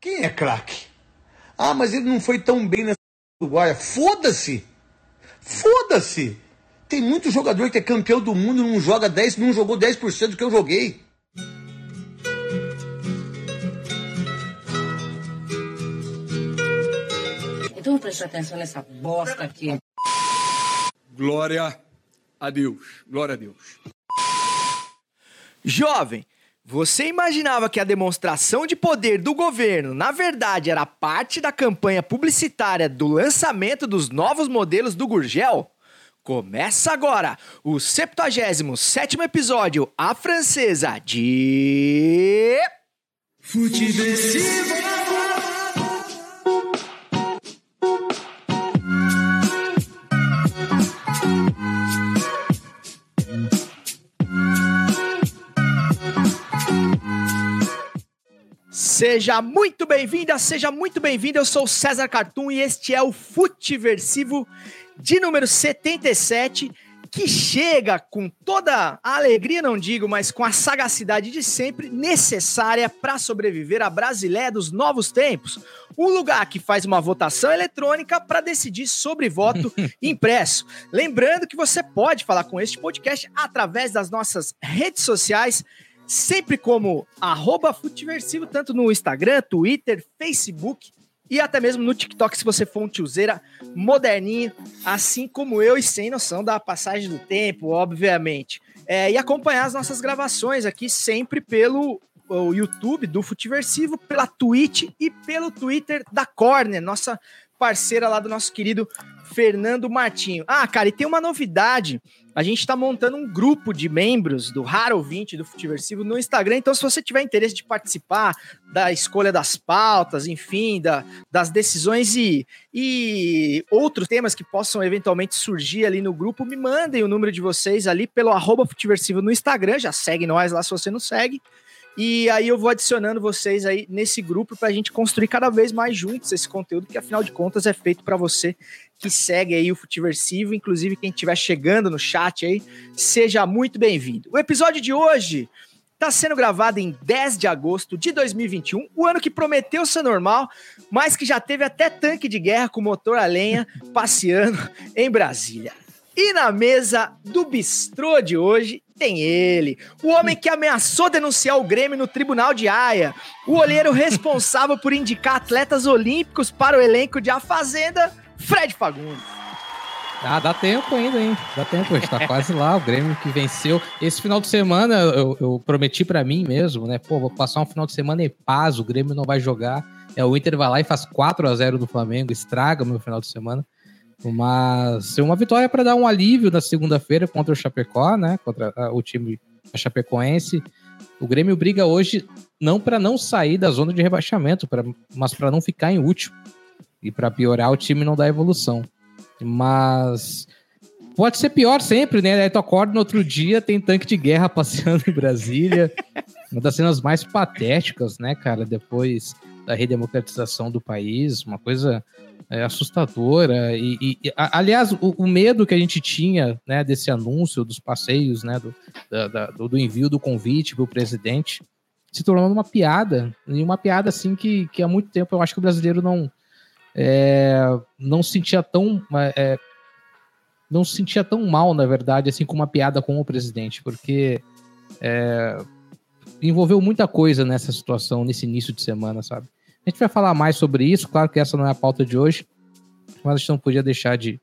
Quem é craque? Ah, mas ele não foi tão bem nessa Uruguaia. Foda-se! Foda-se! Tem muito jogador que é campeão do mundo e não joga 10, não jogou 10% do que eu joguei. Então preste atenção nessa bosta aqui. Glória a Deus. Glória a Deus. Jovem, você imaginava que a demonstração de poder do governo, na verdade, era parte da campanha publicitária do lançamento dos novos modelos do Gurgel? Começa agora o 77º episódio, a francesa de... Seja muito bem-vinda, seja muito bem-vindo. Eu sou o César Cartoon e este é o Futiversivo de número 77, que chega com toda a alegria, não digo, mas com a sagacidade de sempre necessária para sobreviver à Brasileia dos novos tempos. Um lugar que faz uma votação eletrônica para decidir sobre voto impresso. Lembrando que você pode falar com este podcast através das nossas redes sociais sempre como arroba Futiversivo, tanto no Instagram, Twitter, Facebook e até mesmo no TikTok, se você for um tiozeira moderninho, assim como eu e sem noção da passagem do tempo, obviamente. É, e acompanhar as nossas gravações aqui sempre pelo o YouTube do Futiversivo, pela Twitch e pelo Twitter da Corner, nossa parceira lá do nosso querido Fernando Martinho. Ah, cara, e tem uma novidade. A gente está montando um grupo de membros do Raro Ouvinte do Futiversivo no Instagram. Então, se você tiver interesse de participar da escolha das pautas, enfim, da, das decisões e, e outros temas que possam eventualmente surgir ali no grupo, me mandem o número de vocês ali pelo arroba Futiversivo no Instagram. Já segue nós lá se você não segue. E aí eu vou adicionando vocês aí nesse grupo para a gente construir cada vez mais juntos esse conteúdo, que afinal de contas é feito para você que segue aí o Futiversivo, inclusive quem estiver chegando no chat aí, seja muito bem-vindo. O episódio de hoje está sendo gravado em 10 de agosto de 2021, o ano que prometeu ser normal, mas que já teve até tanque de guerra com motor a lenha passeando em Brasília. E na mesa do bistrô de hoje tem ele, o homem que ameaçou denunciar o Grêmio no Tribunal de Haia, o olheiro responsável por indicar atletas olímpicos para o elenco de A Fazenda, Fred Fagundes. Ah, dá tempo ainda, hein? Dá tempo, a gente tá quase lá. O Grêmio que venceu. Esse final de semana eu, eu prometi para mim mesmo, né? Pô, vou passar um final de semana em paz, o Grêmio não vai jogar. É, o Inter vai lá e faz 4 a 0 do Flamengo, estraga meu final de semana. Mas uma vitória para dar um alívio na segunda-feira contra o Chapecó, né? Contra a, o time Chapecoense. O Grêmio briga hoje não para não sair da zona de rebaixamento, pra, mas para não ficar em último. E para piorar, o time não dá evolução. Mas pode ser pior sempre, né? Aí tu acorda no outro dia, tem tanque de guerra passeando em Brasília. uma das cenas mais patéticas, né, cara? Depois da redemocratização do país, uma coisa é, assustadora. E, e a, aliás, o, o, medo que a gente tinha né, desse anúncio dos passeios, né, do, da, da, do envio do convite para o presidente, se tornou uma piada. E uma piada assim que, que há muito tempo eu acho que o brasileiro não, é, não se sentia tão. É, não se sentia tão mal, na verdade, assim, com uma piada com o presidente, porque é, envolveu muita coisa nessa situação, nesse início de semana, sabe? A gente vai falar mais sobre isso, claro que essa não é a pauta de hoje, mas a gente não podia deixar de,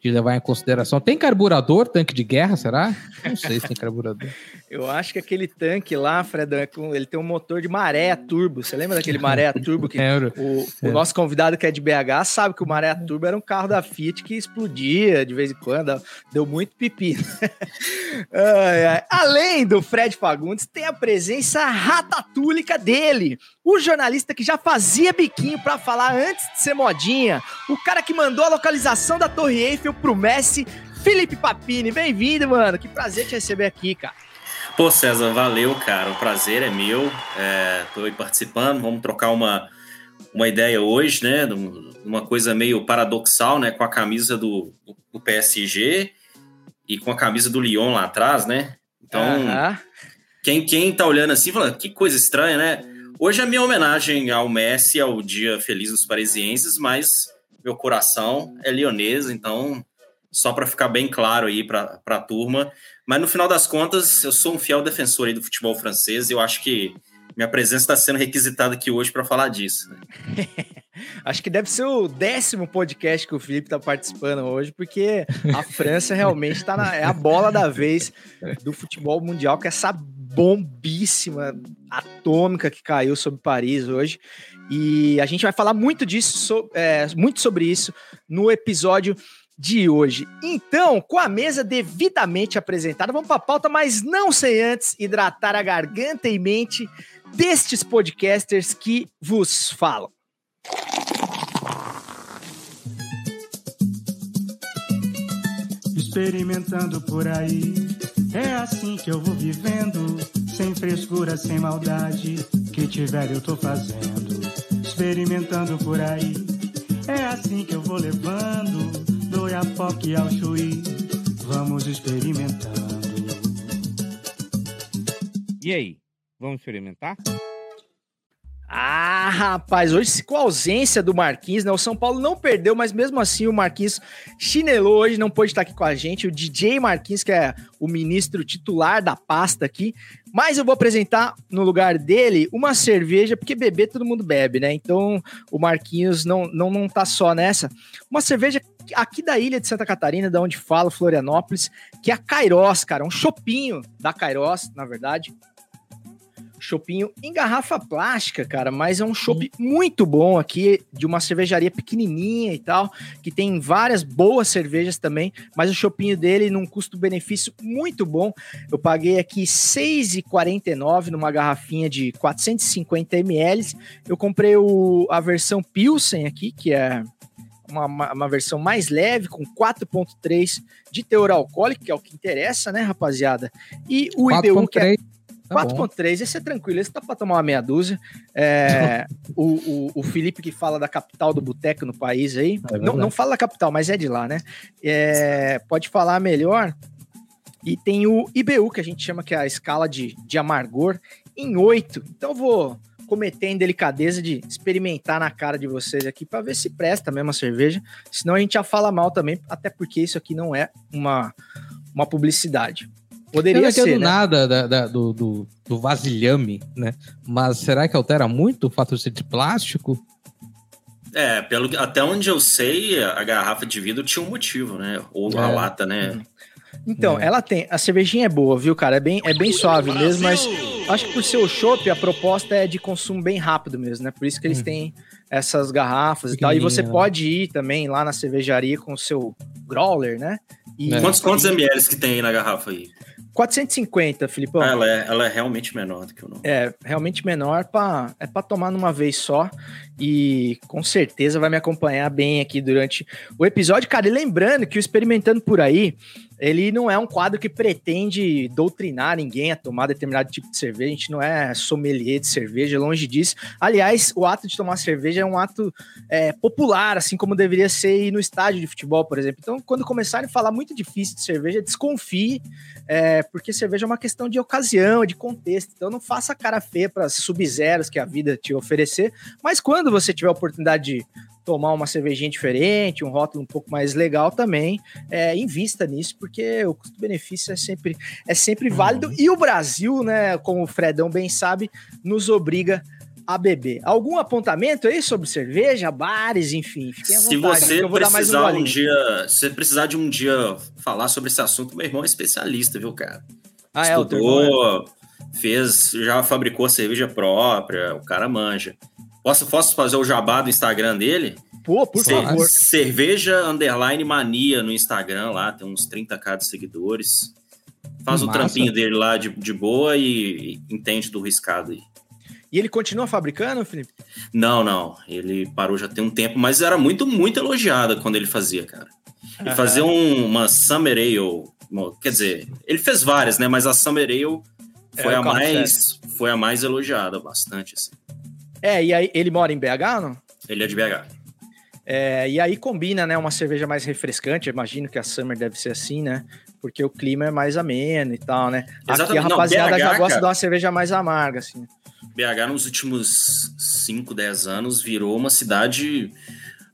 de levar em consideração. Tem carburador, tanque de guerra, será? Não sei se tem carburador. Eu acho que aquele tanque lá, Fred, é ele tem um motor de maré turbo. Você lembra daquele maré turbo que o, o, nosso convidado que é de BH sabe que o maré turbo era um carro da Fiat que explodia de vez em quando, deu muito pipi. Além do Fred Fagundes, tem a presença ratatúlica dele, o jornalista que já fazia biquinho para falar antes de ser modinha, o cara que mandou a localização da Torre Eiffel pro Messi, Felipe Papini. Bem-vindo, mano. Que prazer te receber aqui, cara. Pô, César, valeu, cara. O prazer é meu. É, tô aí participando. Vamos trocar uma, uma ideia hoje, né? Uma coisa meio paradoxal, né? Com a camisa do, do PSG e com a camisa do Lyon lá atrás, né? Então, quem, quem tá olhando assim, fala, que coisa estranha, né? Hoje é minha homenagem ao Messi, ao dia feliz dos parisienses, mas meu coração é lionês, então só para ficar bem claro aí para a turma. Mas no final das contas, eu sou um fiel defensor do futebol francês e eu acho que minha presença está sendo requisitada aqui hoje para falar disso. Né? Acho que deve ser o décimo podcast que o Felipe está participando hoje, porque a França realmente tá na, é a bola da vez do futebol mundial, com essa bombíssima atômica que caiu sobre Paris hoje. E a gente vai falar muito disso, so, é, muito sobre isso no episódio de hoje. Então, com a mesa devidamente apresentada, vamos para a pauta, mas não sem antes hidratar a garganta e mente destes podcasters que vos falam. Experimentando por aí, é assim que eu vou vivendo, sem frescura, sem maldade, que tiver eu tô fazendo. Experimentando por aí, é assim que eu vou levando, do Iapoque ao Chuí, vamos experimentando. E aí, vamos experimentar? Ah, rapaz, hoje com a ausência do Marquinhos, né? O São Paulo não perdeu, mas mesmo assim o Marquinhos chinelou hoje, não pôde estar aqui com a gente. O DJ Marquinhos, que é o ministro titular da pasta aqui. Mas eu vou apresentar no lugar dele uma cerveja, porque beber todo mundo bebe, né? Então o Marquinhos não, não, não tá só nessa. Uma cerveja aqui da ilha de Santa Catarina, da onde falo, Florianópolis, que é a Kairos, cara. Um chopinho da Kairos, na verdade chopinho em garrafa plástica, cara, mas é um chopp muito bom aqui, de uma cervejaria pequenininha e tal, que tem várias boas cervejas também, mas o chopinho dele num custo-benefício muito bom. Eu paguei aqui R$ 6,49 numa garrafinha de 450 ml. Eu comprei o, a versão Pilsen aqui, que é uma, uma, versão mais leve, com 4,3 de teor alcoólico, que é o que interessa, né, rapaziada? E o 4. IBU, que é. Tá 4.3, esse é tranquilo, esse dá pra tomar uma meia dúzia. É, o, o, o, Felipe que fala da capital do boteco no país aí, é não, não fala da capital, mas é de lá, né? É, pode falar melhor. E tem o IBU, que a gente chama que é a escala de, de amargor, em 8. Então eu vou cometer a delicadeza de experimentar na cara de vocês aqui para ver se presta mesmo a cerveja. Senão a gente já fala mal também, até porque isso aqui não é uma, uma publicidade. Poderia eu ser, do né? nada da, da, do, do, do, vasilhame, né? Mas será que altera muito o fato de ser de plástico? É, pelo, até onde eu sei, a garrafa de vidro tinha um motivo, né? Ou é. a lata, né? Então, é. ela tem. A cervejinha é boa, viu, cara? É bem, é bem suave mesmo, mas acho que por ser o chopp, a proposta é de consumo bem rápido mesmo, né? Por isso que eles hum. têm essas garrafas e tal. E você né? pode ir também lá na cervejaria com o seu growler, né? E é. Quantos, quantos ml que tem aí na garrafa aí? 450, Filipão. Ah, ela, é, ela é realmente menor do que o nome. É, realmente menor pra, é para tomar numa vez só. E com certeza vai me acompanhar bem aqui durante o episódio. Cara, e lembrando que o Experimentando por aí, ele não é um quadro que pretende doutrinar ninguém a tomar determinado tipo de cerveja. A gente não é sommelier de cerveja, longe disso. Aliás, o ato de tomar cerveja é um ato é, popular, assim como deveria ser ir no estádio de futebol, por exemplo. Então, quando começarem a falar muito difícil de cerveja, desconfie, é, porque cerveja é uma questão de ocasião, de contexto. Então, não faça cara feia para sub-zeros que a vida te oferecer. Mas quando você tiver a oportunidade de tomar uma cervejinha diferente, um rótulo um pouco mais legal também, é, invista nisso, porque o custo-benefício é sempre, é sempre válido. Uhum. E o Brasil, né, como o Fredão bem sabe, nos obriga a beber. Algum apontamento aí sobre cerveja, bares, enfim? Fiquem à vontade, se você precisar um, um dia, se precisar de um dia falar sobre esse assunto, meu irmão é especialista, viu, cara? Ah, é, Estudou, é, fez, já fabricou cerveja própria, o cara manja. Posso, posso fazer o jabá do Instagram dele? Pô, por favor. Cerveja Underline Mania no Instagram lá, tem uns 30k de seguidores. Faz Massa. o trampinho dele lá de, de boa e, e entende do riscado aí. E ele continua fabricando, Felipe? Não, não. Ele parou já tem um tempo, mas era muito, muito elogiado quando ele fazia, cara. Ele uhum. fazia um, uma Summer Ale, quer dizer, ele fez várias, né? Mas a Summer Ale foi, é, a, mais, foi a mais elogiada, bastante, assim. É, e aí ele mora em BH, não? Ele é de BH. É, e aí combina, né, uma cerveja mais refrescante, imagino que a Summer deve ser assim, né? Porque o clima é mais ameno e tal, né? Exatamente. Aqui a rapaziada não, BH, já gosta cara. de uma cerveja mais amarga, assim. BH nos últimos 5, 10 anos virou uma cidade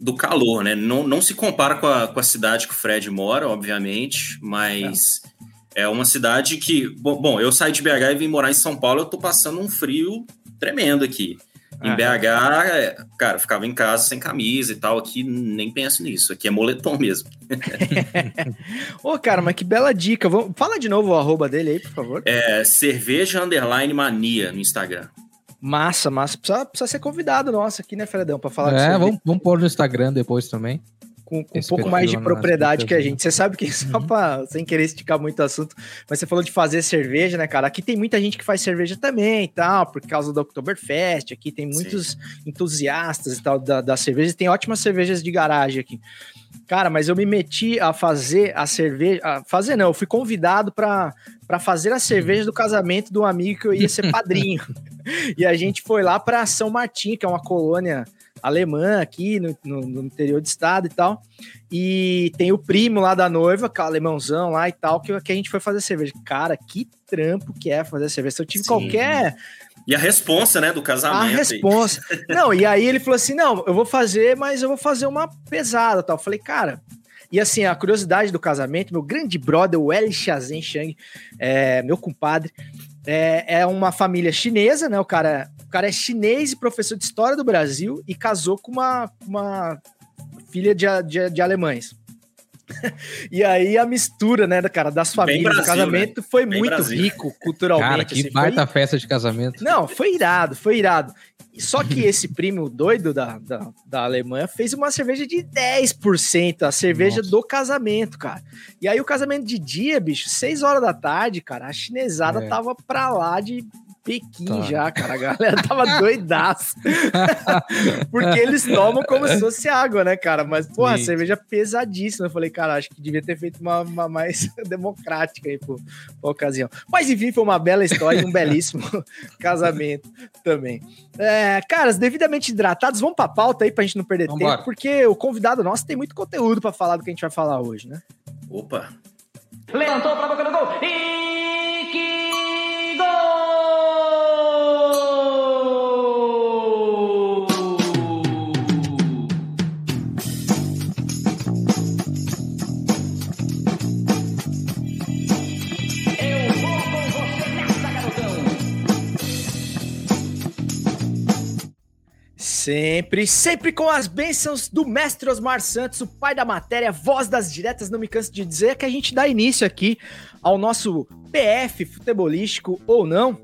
do calor, né? Não, não se compara com a, com a cidade que o Fred mora, obviamente, mas é, é uma cidade que. Bom, bom, eu saí de BH e vim morar em São Paulo, eu tô passando um frio tremendo aqui. Em Ah. BH, é, cara, ficava em casa sem camisa e tal. Aqui nem penso nisso. Aqui é moletom mesmo. Ô, cara, mas que bela dica. Vamos... Fala de novo o arroba dele aí, por favor. É cerveja underline mania no Instagram. Massa, massa. Precisa, precisa ser convidado nosso aqui, né, Fredão, pra falar É, vamos, vamos pôr no Instagram depois também. Com, com um pouco mais de propriedade que a né? gente. Você sabe que só pra, sem querer esticar muito o assunto, mas você falou de fazer cerveja, né, cara? Aqui tem muita gente que faz cerveja também e tal, por causa do Oktoberfest. Aqui tem muitos entusiastas e tal da, da cerveja. e Tem ótimas cervejas de garagem aqui. Cara, mas eu me meti a fazer a cerveja. A fazer não, eu fui convidado para para fazer a cerveja do casamento de um amigo que eu ia ser padrinho. e a gente foi lá para São Martim, que é uma colônia alemã aqui no, no, no interior do estado e tal. E tem o primo lá da noiva, que é o alemãozão lá e tal, que, que a gente foi fazer cerveja. Cara, que trampo que é fazer cerveja. Se eu tive Sim. qualquer E a responsa, né, do a casamento. aí. resposta. Não, e aí ele falou assim: não, eu vou fazer, mas eu vou fazer uma pesada tal. Eu falei, cara. E assim, a curiosidade do casamento, meu grande brother, o El Shazen Shang, é, meu compadre, é, é uma família chinesa, né? O cara, cara é chinês e professor de história do Brasil e casou com uma, uma filha de, de, de alemães. e aí a mistura, né, cara, das famílias do Brasil, casamento foi Bem muito Brasil. rico culturalmente. Cara, que assim, foi- baita festa de casamento. não, foi irado, foi irado. Só que esse primo doido da, da, da Alemanha fez uma cerveja de 10%, a cerveja Nossa. do casamento, cara. E aí o casamento de dia, bicho, 6 horas da tarde, cara, a chinesada É. tava pra lá de Pequim Tá. já, cara. A galera tava doidaça. Porque eles tomam como se fosse água, né, cara? Mas, porra, Sim. cerveja pesadíssima. Eu falei, cara, acho que devia ter feito uma, uma mais democrática aí pro, pra ocasião. Mas, enfim, foi uma bela história e um belíssimo casamento também. É, caras, devidamente hidratados, vamos pra pauta aí pra gente não perder Vambora. tempo, porque o convidado nosso tem muito conteúdo pra falar do que a gente vai falar hoje, né? Opa. Levantou pra boca do gol. E que gol! Sempre, sempre com as bênçãos do mestre Osmar Santos, o pai da matéria, voz das diretas, não me canso de dizer, que a gente dá início aqui ao nosso PF futebolístico ou não,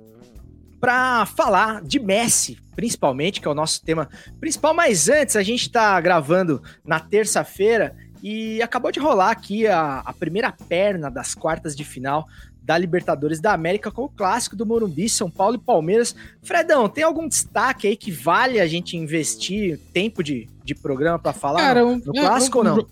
para falar de Messi, principalmente, que é o nosso tema principal. Mas antes, a gente tá gravando na terça-feira e acabou de rolar aqui a, a primeira perna das quartas de final da Libertadores da América com o clássico do Morumbi, São Paulo e Palmeiras. Fredão, tem algum destaque aí que vale a gente investir tempo de, de programa para falar Cara, no, um, no é, clássico um, ou não?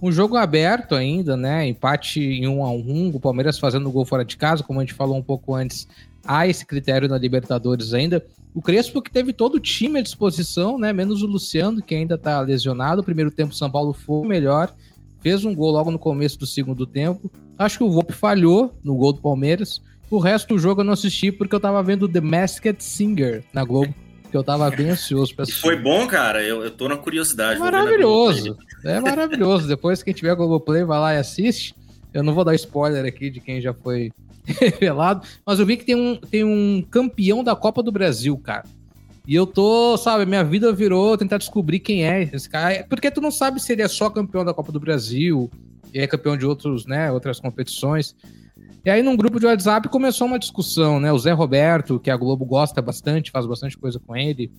Um jogo aberto ainda, né? Empate em um a um, o Palmeiras fazendo gol fora de casa, como a gente falou um pouco antes. Há esse critério na Libertadores ainda. O Crespo que teve todo o time à disposição, né? Menos o Luciano, que ainda tá lesionado. O primeiro tempo o São Paulo foi o melhor. Fez um gol logo no começo do segundo tempo. Acho que o Volpe falhou no gol do Palmeiras. O resto do jogo eu não assisti porque eu tava vendo The Masked Singer na Globo. Que eu tava bem ansioso pra E assistir. foi bom, cara. Eu, eu tô na curiosidade. Maravilhoso. É maravilhoso. Depois quem tiver Globoplay vai lá e assiste. Eu não vou dar spoiler aqui de quem já foi revelado, mas eu vi que tem um, tem um campeão da Copa do Brasil, cara. E eu tô, sabe, minha vida virou tentar descobrir quem é esse cara. Porque tu não sabe se ele é só campeão da Copa do Brasil, e é campeão de outros, né, outras competições. E aí, num grupo de WhatsApp, começou uma discussão, né? O Zé Roberto, que a Globo gosta bastante, faz bastante coisa com ele.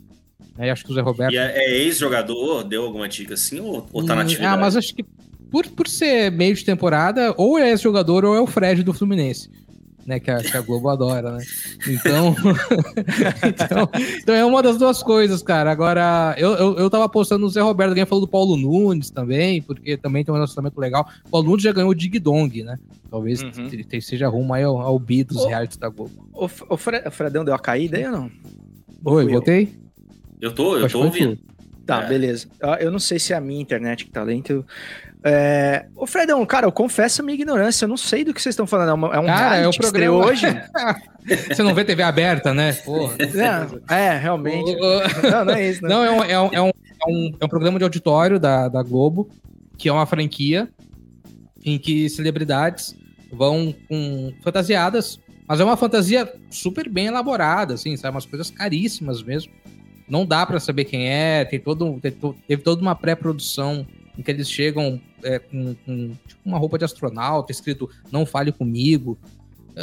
Aí acho que o Zé Roberto E é, é ex-jogador? Deu alguma dica assim? Ou, ou tá na Hum, atividade? Ah, mas acho que por, por ser meio de temporada, ou é esse jogador ou é o Fred do Fluminense. Né, que, a, que a Globo adora, né? Então, então, então é uma das duas coisas, cara. Agora, eu, eu, eu tava postando no Zé Roberto, alguém falou do Paulo Nunes também, porque também tem um relacionamento legal. O Paulo Nunes já ganhou o Dig Dong, né? Talvez Uhum. te- te- seja rumo aí ao, ao bi dos reais da Globo. O, o Fre- o Fredão deu a caída aí ou não? Oi, Fui eu. voltei? Eu tô, eu Acho tô ouvindo. Tá, É. beleza. Ah, Eu não sei se é a minha internet que tá lenta. É... Ô, Fredão, cara, eu confesso a minha ignorância. Eu não sei do que vocês estão falando. É, uma- é um Cara, é o programa- hoje? Você não vê TV aberta, né? Porra. É, é, realmente. não, não é isso. Não, é, um, é, um, é, um, é, um, é um programa de auditório da, da Globo, que é uma franquia em que celebridades vão com fantasiadas, mas é uma fantasia super bem elaborada, assim, sabe? Umas coisas caríssimas mesmo. Não dá para saber quem é, tem todo, tem teve toda uma pré-produção em que eles chegam é, com, com tipo, uma roupa de astronauta, escrito Não Fale Comigo.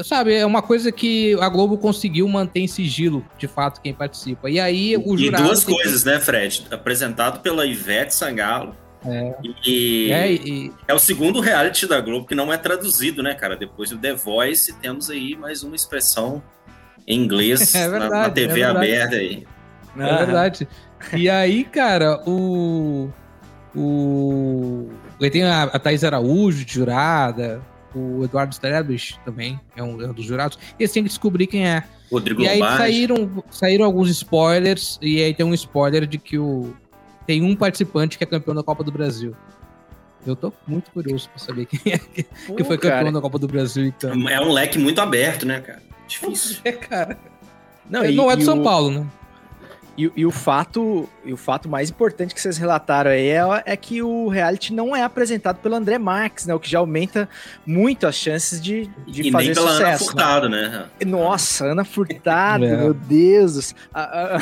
Sabe, é uma coisa que a Globo conseguiu manter em sigilo, de fato, quem participa. E aí o jurado. E duas coisas, que... né, Fred? Apresentado pela Ivete Sangalo. É. E, é, e... é, o segundo reality da Globo que não é traduzido, né, cara? Depois do The Voice, temos aí mais uma expressão em inglês é verdade, na, na, TV é aberta aí. É verdade. E aí, cara, o. O. Aí tem a, a Thaís Araújo, de jurada, o Eduardo Sterblich também é um, é um, dos jurados. E eles têm que descobrir quem é. Rodrigo e aí Lombardi. saíram, saíram alguns spoilers, e aí tem um spoiler de que o, tem um participante que é campeão da Copa do Brasil. Eu tô muito curioso pra saber quem é que, Pô, que foi campeão cara. da Copa do Brasil. Então. É um leque muito aberto, né, cara? Difícil. É, cara. Não, e, não é do São o... Paulo, né? E, e, o fato, e o fato mais importante que vocês relataram aí é, é, que o reality não é apresentado pelo André Marques, né? O que já aumenta muito as chances de, de e fazer nem pela sucesso. Ana Furtado, né? né? Nossa, Ana Furtado, é. meu Deus. A, a,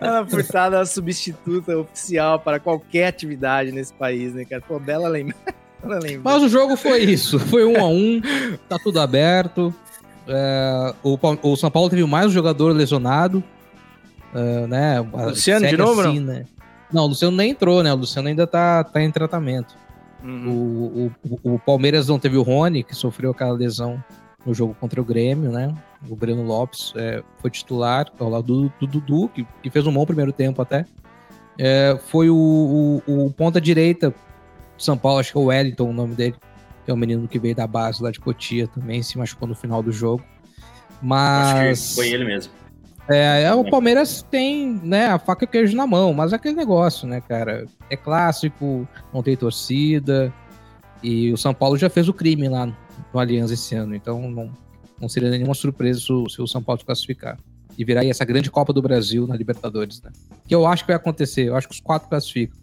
Ana Furtado é a substituta oficial para qualquer atividade nesse país, né, cara? Pô, bela lembra. Mas o jogo foi isso, foi um a um, tá tudo aberto. É, o, o São Paulo teve mais um jogador lesionado, Uh, né? Luciano de novo? Assim, não? Né? não, o Luciano nem entrou, né? O Luciano ainda tá, tá em tratamento. Uhum. O, o, o, Palmeiras não teve o Rony, que sofreu aquela lesão no jogo contra o Grêmio, né? O Breno Lopes é, foi titular ao lado do, Dudu, que, que, fez um bom primeiro tempo até. É, foi o, o, o ponta-direita do São Paulo, acho que é o Wellington, o nome dele, que é o menino que veio da base lá de Cotia também, se machucou no final do jogo. Mas. Acho que foi ele mesmo. É, é, o Palmeiras tem, né, a faca e o queijo na mão, mas é aquele negócio, né, cara? É clássico, não tem torcida. E o São Paulo já fez o crime lá no Aliança esse ano, então não, não seria nenhuma surpresa se o, se o São Paulo se classificar. E virar aí essa grande Copa do Brasil na Libertadores, né? Que eu acho que vai acontecer, eu acho que os quatro classificam.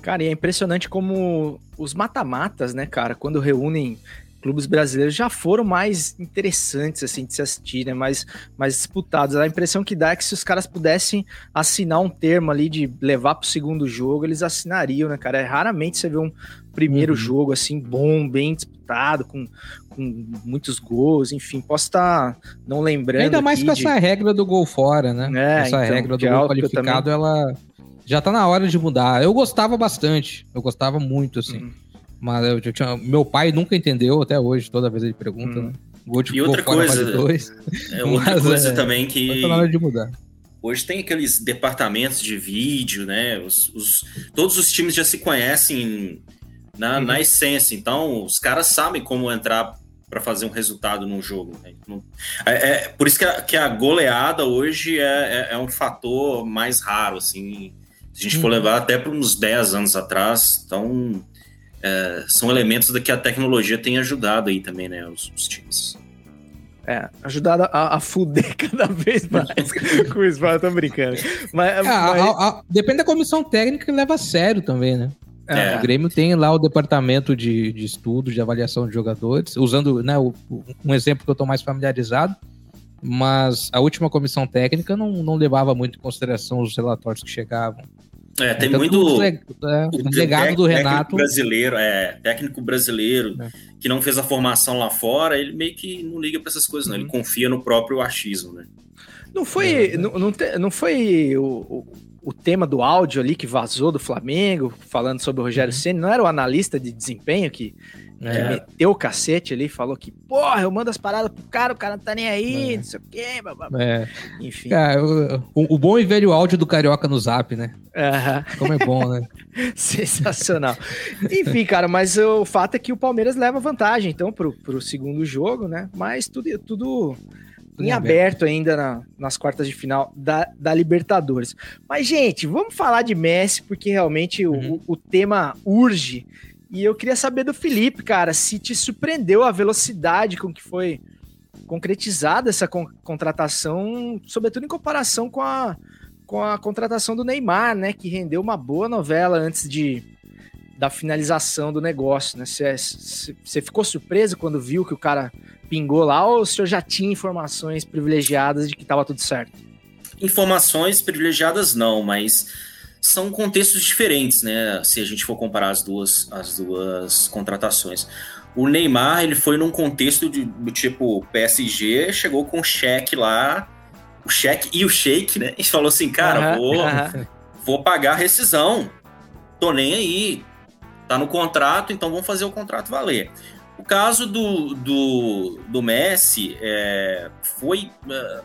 Cara, e é impressionante como os mata-matas, né, cara, quando reúnem clubes brasileiros já foram mais interessantes assim de se assistir, né? mais, mais disputados. A impressão que dá é que se os caras pudessem assinar um termo ali de levar para o segundo jogo, eles assinariam, né, cara? É, raramente você vê um primeiro uhum. jogo assim bom, bem disputado, com, com muitos gols, enfim, posso estar não lembrando. Ainda mais com de... essa regra do gol fora, né? É, essa então, regra do gol qualificado, também... ela já tá na hora de mudar. Eu gostava bastante, eu gostava muito, assim. Uhum. Mas eu, tinha, meu pai nunca entendeu até hoje, toda vez ele pergunta, hum. né? Gol de, e outra coisa, dois, é outra coisa é, também que tá na hora de mudar. Hoje tem aqueles departamentos de vídeo, né? Os, os todos os times já se conhecem na, uhum. na essência, então os caras sabem como entrar para fazer um resultado num jogo. Né? É, é, por isso que a, que a goleada hoje é, é, é, um fator mais raro, assim. Se a gente for uhum. levar até para uns 10 anos atrás, então é, são elementos da que a tecnologia tem ajudado aí também, né, os, os times. É, ajudado a, a fuder cada vez mais com isso, eu tô brincando. Mas, é, mas... A, a, depende da comissão técnica que leva a sério também, né? É. O Grêmio tem lá o departamento de, de estudo, de avaliação de jogadores, usando né, o, um exemplo que eu estou mais familiarizado, mas a última comissão técnica não, não levava muito em consideração os relatórios que chegavam. É, tem então, muito é, o legado do Renato brasileiro, é técnico brasileiro é. que não fez a formação lá fora, ele meio que não liga para essas coisas, não. Ele uhum. confia no próprio achismo, né? Não foi, é. não, não, te, não foi o, o, o, tema do áudio ali que vazou do Flamengo, falando sobre o Rogério uhum. Ceni, não era o analista de desempenho que é. meteu o cacete ali, falou que, porra, eu mando as paradas pro cara, o cara não tá nem aí, é. não sei o quê, blá, É. Enfim. Cara, o, o, bom e velho áudio do Carioca no Zap, né? Uhum. Como é bom, né? Sensacional. Enfim, cara, mas o fato é que o Palmeiras leva vantagem, então, pro, pro segundo jogo, né? Mas tudo, tudo em aberto ainda na, nas quartas de final da, da Libertadores. Mas, gente, vamos falar de Messi, porque realmente uhum. o, o tema urge e eu queria saber do Felipe, cara, se te surpreendeu a velocidade com que foi concretizada essa con contratação, sobretudo em comparação com a, com a contratação do Neymar, né? Que rendeu uma boa novela antes de da finalização do negócio, né? Você ficou surpreso quando viu que o cara pingou lá ou o senhor já tinha informações privilegiadas de que estava tudo certo? Informações privilegiadas não, mas são contextos diferentes, né? Se a gente for comparar as duas, as duas contratações. O Neymar, ele foi num contexto de, do tipo, PSG chegou com o cheque lá, o cheque e o shake, né? E falou assim, cara, vou, vou pagar a rescisão. Tô nem aí. Tá no contrato, então vamos fazer o contrato valer. O caso do, do, do Messi é, foi, é,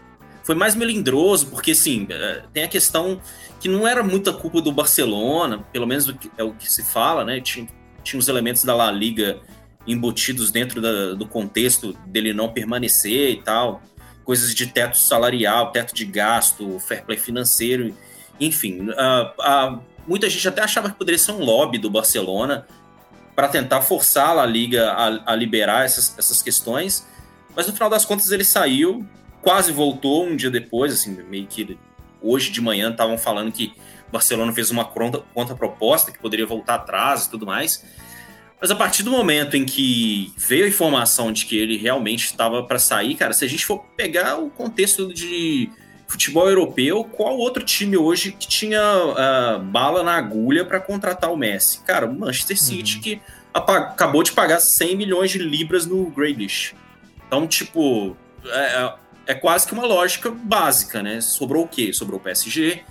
foi mais melindroso, porque assim, é, tem a questão que não era muita culpa do Barcelona, pelo menos é o que se fala, né? Tinha, tinha os elementos da La Liga embutidos dentro da, do contexto dele não permanecer e tal, coisas de teto salarial, teto de gasto, fair play financeiro, enfim. Uh, uh, muita gente até achava que poderia ser um lobby do Barcelona para tentar forçar a Liga a, a liberar essas, essas questões, mas no final das contas ele saiu, quase voltou um dia depois, assim, meio que hoje de manhã estavam falando que Barcelona fez uma contra-proposta que poderia voltar atrás e tudo mais. Mas a partir do momento em que veio a informação de que ele realmente estava para sair, cara, se a gente for pegar o contexto de futebol europeu, qual outro time hoje que tinha uh, bala na agulha para contratar o Messi? Cara, o Manchester uhum. City que acabou de pagar 100 milhões de libras no Grealish. Então, tipo, é, é, quase que uma lógica básica, né? Sobrou o quê? Sobrou o PSG.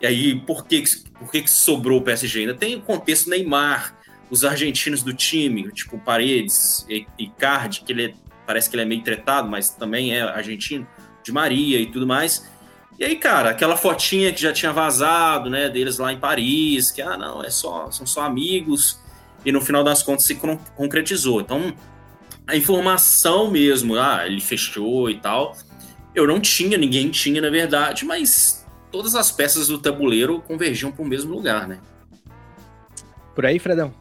E aí, por que, por que, sobrou o PSG? Ainda tem o contexto Neymar, os argentinos do time, tipo Paredes, Icardi, que ele é, parece que ele é meio tretado, mas também é argentino, de Maria e tudo mais. E aí, cara, aquela fotinha que já tinha vazado, né, deles lá em Paris, que ah, não, é só, são só amigos, e no final das contas se concretizou. Então, a informação mesmo, ah, ele fechou e tal, eu não tinha, ninguém tinha, na verdade, mas todas as peças do tabuleiro convergiam para o mesmo lugar, né? Por aí, Fredão?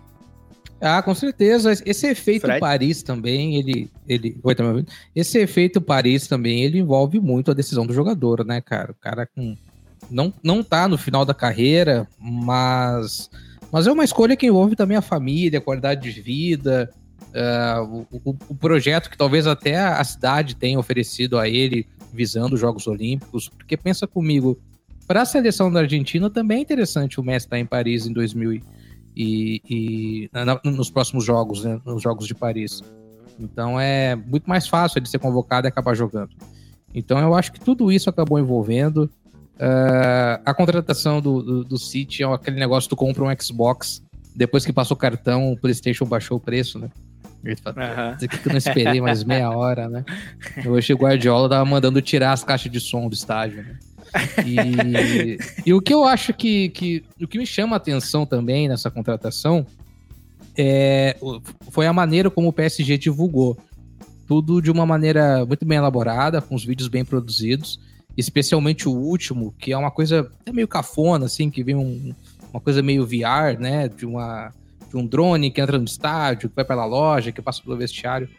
Ah, com certeza. Esse efeito Fred? Paris também, ele. ele... Oi, tá me ouvindo? Esse efeito Paris também, ele envolve muito a decisão do jogador, né, cara? O cara com. Não, não tá no final da carreira, mas. Mas é uma escolha que envolve também a família, a qualidade de vida, uh, o, o, o, projeto que talvez até a cidade tenha oferecido a ele visando os Jogos Olímpicos. Porque pensa comigo, para a seleção da Argentina também é interessante o Messi estar em Paris em 2000 e, e na, nos próximos jogos, né, nos Jogos de Paris. Então é muito mais fácil ele ser convocado e acabar jogando. Então eu acho que tudo isso acabou envolvendo. Uh, a contratação do, do, do, City é aquele negócio: tu compra um Xbox, depois que passou o cartão, o PlayStation baixou o preço, né? Uhum. que eu não esperei mais meia hora, né? Hoje o Guardiola tava mandando tirar as caixas de som do estádio, né? E, e o que eu acho que, que. O que me chama a atenção também nessa contratação é, foi a maneira como o PSG divulgou. Tudo de uma maneira muito bem elaborada, com os vídeos bem produzidos. Especialmente o último, que é uma coisa é meio cafona, assim, que vem um, uma coisa meio VR, né? De, uma, de um drone que entra no estádio, que vai pela loja, que passa pelo vestiário.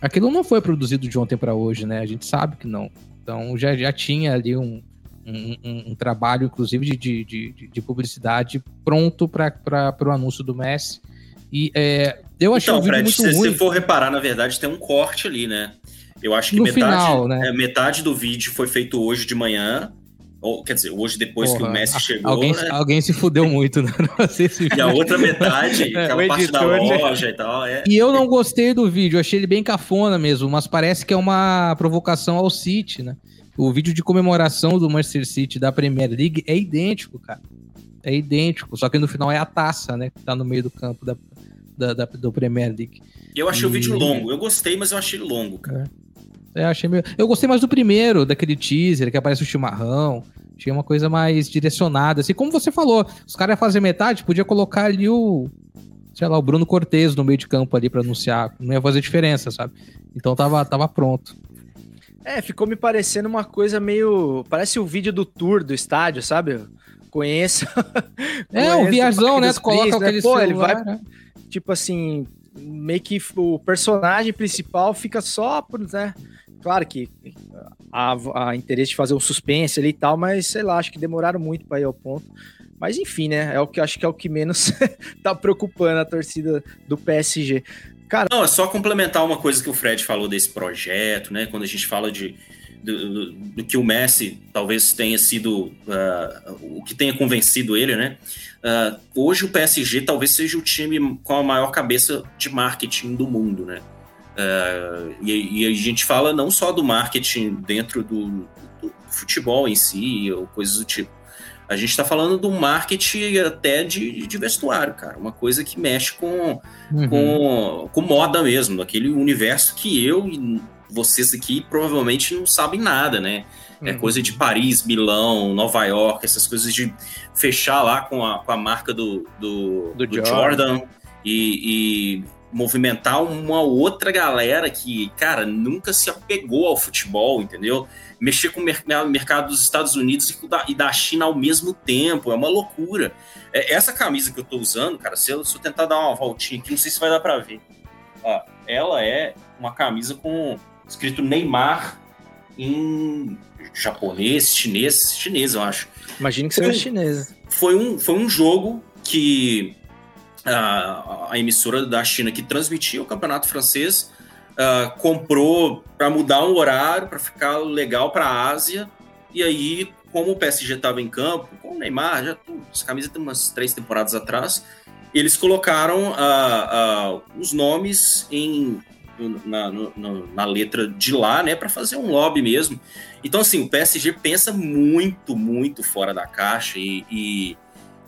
Aquilo não foi produzido de ontem para hoje, né? A gente sabe que não. Então já, já tinha ali um, um, um, um trabalho, inclusive, de, de, de, de publicidade pronto para o anúncio do Messi. E é, eu achei então, vídeo Fred, se você for reparar, na verdade, tem um corte ali, né? Eu acho que no metade, final, né? é, metade do vídeo foi feito hoje de manhã. Ou, quer dizer, hoje depois Porra, que o Messi chegou. Alguém, né? alguém se fudeu muito, né? e a outra metade, é, aquela parte da loja e tal. É. E eu não gostei do vídeo, achei ele bem cafona mesmo, mas parece que é uma provocação ao City, né? O vídeo de comemoração do Manchester City da Premier League é idêntico, cara. É idêntico, só que no final é a taça, né? Que tá no meio do campo da, da, da do Premier League. Eu achei e... o vídeo longo. Eu gostei, mas eu achei longo, cara. É, achei meio... Eu gostei mais do primeiro, daquele teaser que aparece o chimarrão. Tinha uma coisa mais direcionada. Assim, como você falou, os caras iam fazer metade, podia colocar ali o. Sei lá, o Bruno Cortez no meio de campo ali para anunciar. Não ia fazer diferença, sabe? Então tava, tava pronto. É, ficou me parecendo uma coisa meio. Parece o vídeo do tour do estádio, sabe? Conheço. É, o viajão, né? Tu coloca né? aquele Pô, celular, ele vai. Né? Tipo assim, meio que o personagem principal fica só por, né? Claro que há, há interesse de fazer um suspense ali e tal, mas sei lá, acho que demoraram muito para ir ao ponto. Mas enfim, né? É o que acho que é o que menos tá preocupando a torcida do PSG. Cara, Não, é só complementar uma coisa que o Fred falou desse projeto, né? Quando a gente fala de do, do- do que o Messi talvez tenha sido ah, o que tenha convencido ele, né? Ah, hoje o PSG talvez seja o time com a maior cabeça de marketing do mundo, né? Ah, e, e a gente fala não só do marketing dentro do, do futebol em si ou coisas do tipo. A gente está falando do marketing até de, de vestuário, cara. Uma coisa que mexe com, Uhum. com, com moda mesmo, daquele universo que eu e vocês aqui provavelmente não sabem nada, né? É Uhum. coisa de Paris, Milão, Nova York, essas coisas de fechar lá com a, com a marca do, do, Do do Jordan. Jordan, e, e movimentar uma outra galera que, cara, nunca se apegou ao futebol, entendeu? Mexer com o mer- mercado dos Estados Unidos e da, e da China ao mesmo tempo, é uma loucura. É, essa camisa que eu tô usando, cara, se eu, se eu tentar dar uma voltinha aqui, não sei se vai dar pra ver. Ó, ela é uma camisa com escrito Neymar em japonês, chinês, chinês, eu acho. imagino que seja chinesa. Foi um, foi um jogo que a, a emissora da China que transmitia o campeonato francês ah, comprou para mudar um horário, para ficar legal para a Ásia. E aí, como o PSG estava em campo, com o Neymar, já essa camisa tem umas três temporadas atrás, eles colocaram ah, ah, os nomes em na, no- na letra de lá, né, para fazer um lobby mesmo. Então, assim, o PSG pensa muito, muito fora da caixa e, e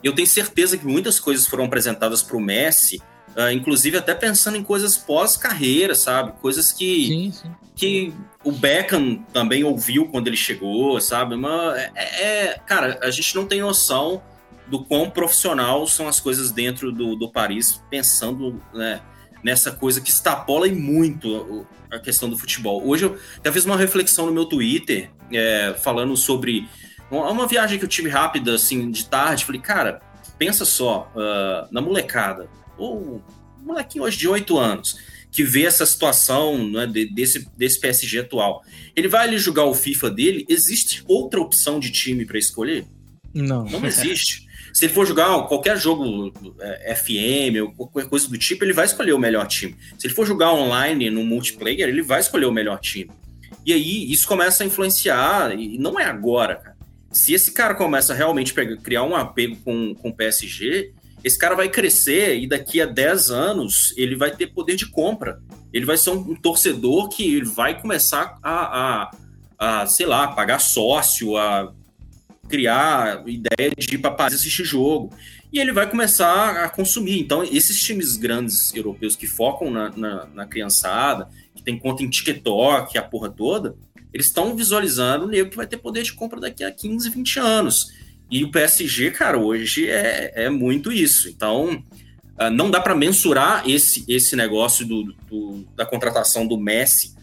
eu tenho certeza que muitas coisas foram apresentadas para o Messi, ah, inclusive até pensando em coisas pós-carreira, sabe? Coisas que, Sim, sim. que o Beckham também ouviu quando ele chegou, sabe? Uma, é, é- cara, a gente não tem noção do quão profissional são as coisas dentro do, do Paris, pensando né, nessa coisa que extrapola e muito a questão do futebol. Hoje eu até fiz uma reflexão no meu Twitter, é, falando sobre uma, uma viagem que eu tive rápida, assim, de tarde. Falei, cara, pensa só, ah, na molecada, ou um molequinho hoje de 8 anos, que vê essa situação né, de- desse, desse PSG atual. Ele vai ali jogar o FIFA dele, existe outra opção de time para escolher? Não. Não existe. Se ele for jogar qualquer jogo é, FM ou qualquer coisa do tipo, ele vai escolher o melhor time. Se ele for jogar online no multiplayer, ele vai escolher o melhor time. E aí isso começa a influenciar, e não é agora, cara. Se esse cara começa a realmente pegar- criar um apego com, com o PSG, esse cara vai crescer e daqui a 10 anos ele vai ter poder de compra. Ele vai ser um, torcedor que vai começar a, a, a, sei lá, pagar sócio, a criar ideia de ir para Paris assistir jogo. E ele vai começar a consumir. Então, esses times grandes europeus que focam na, na, na criançada, que tem conta em TikTok, a porra toda, eles estão visualizando o nego que vai ter poder de compra daqui a 15, 20 anos. E o PSG, cara, hoje é, é muito isso. Então, ah, não dá para mensurar esse, esse negócio do, do- da contratação do Messi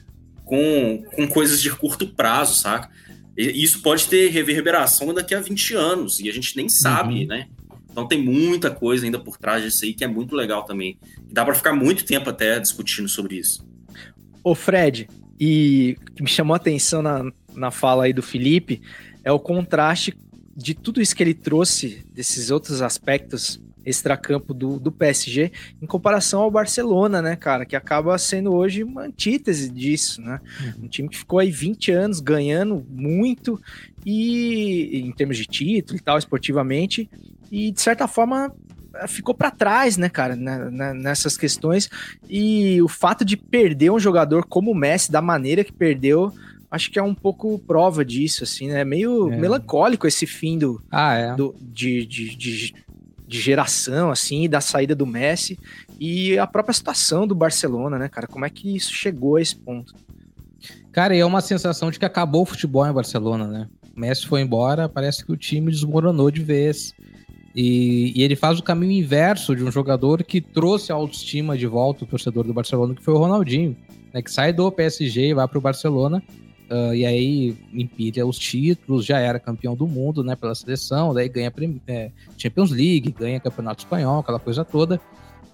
com, com coisas de curto prazo, saca? E Isso pode ter reverberação daqui a 20 anos, e a gente nem sabe, Uhum. né? Então tem muita coisa ainda por trás disso aí que é muito legal também. E dá para ficar muito tempo até discutindo sobre isso. Ô Fred, e o que me chamou a atenção na, na fala aí do Felipe é o contraste de tudo isso que ele trouxe, desses outros aspectos extracampo do, do PSG, em comparação ao Barcelona, né, cara, que acaba sendo hoje uma antítese disso, né? Um time que ficou aí 20 anos ganhando muito e em termos de título e tal, esportivamente, e de certa forma ficou para trás, né, cara, né, né, nessas questões. E o fato de perder um jogador como o Messi da maneira que perdeu, acho que é um pouco prova disso, assim, né? Meio É. melancólico esse fim do, Ah, é. do- de, de, de, de geração, assim, da saída do Messi e a própria situação do Barcelona, né, cara? Como é que isso chegou a esse ponto? Cara, e é uma sensação de que acabou o futebol em Barcelona, né? O Messi foi embora, parece que o time desmoronou de vez. E, e ele faz o caminho inverso de um jogador que trouxe a autoestima de volta o torcedor do Barcelona, que foi o Ronaldinho, né? Que sai do PSG e vai para o Barcelona. ah, e aí empilha os títulos, já era campeão do mundo, né? Pela seleção, daí ganha é, Champions League, ganha Campeonato Espanhol, aquela coisa toda.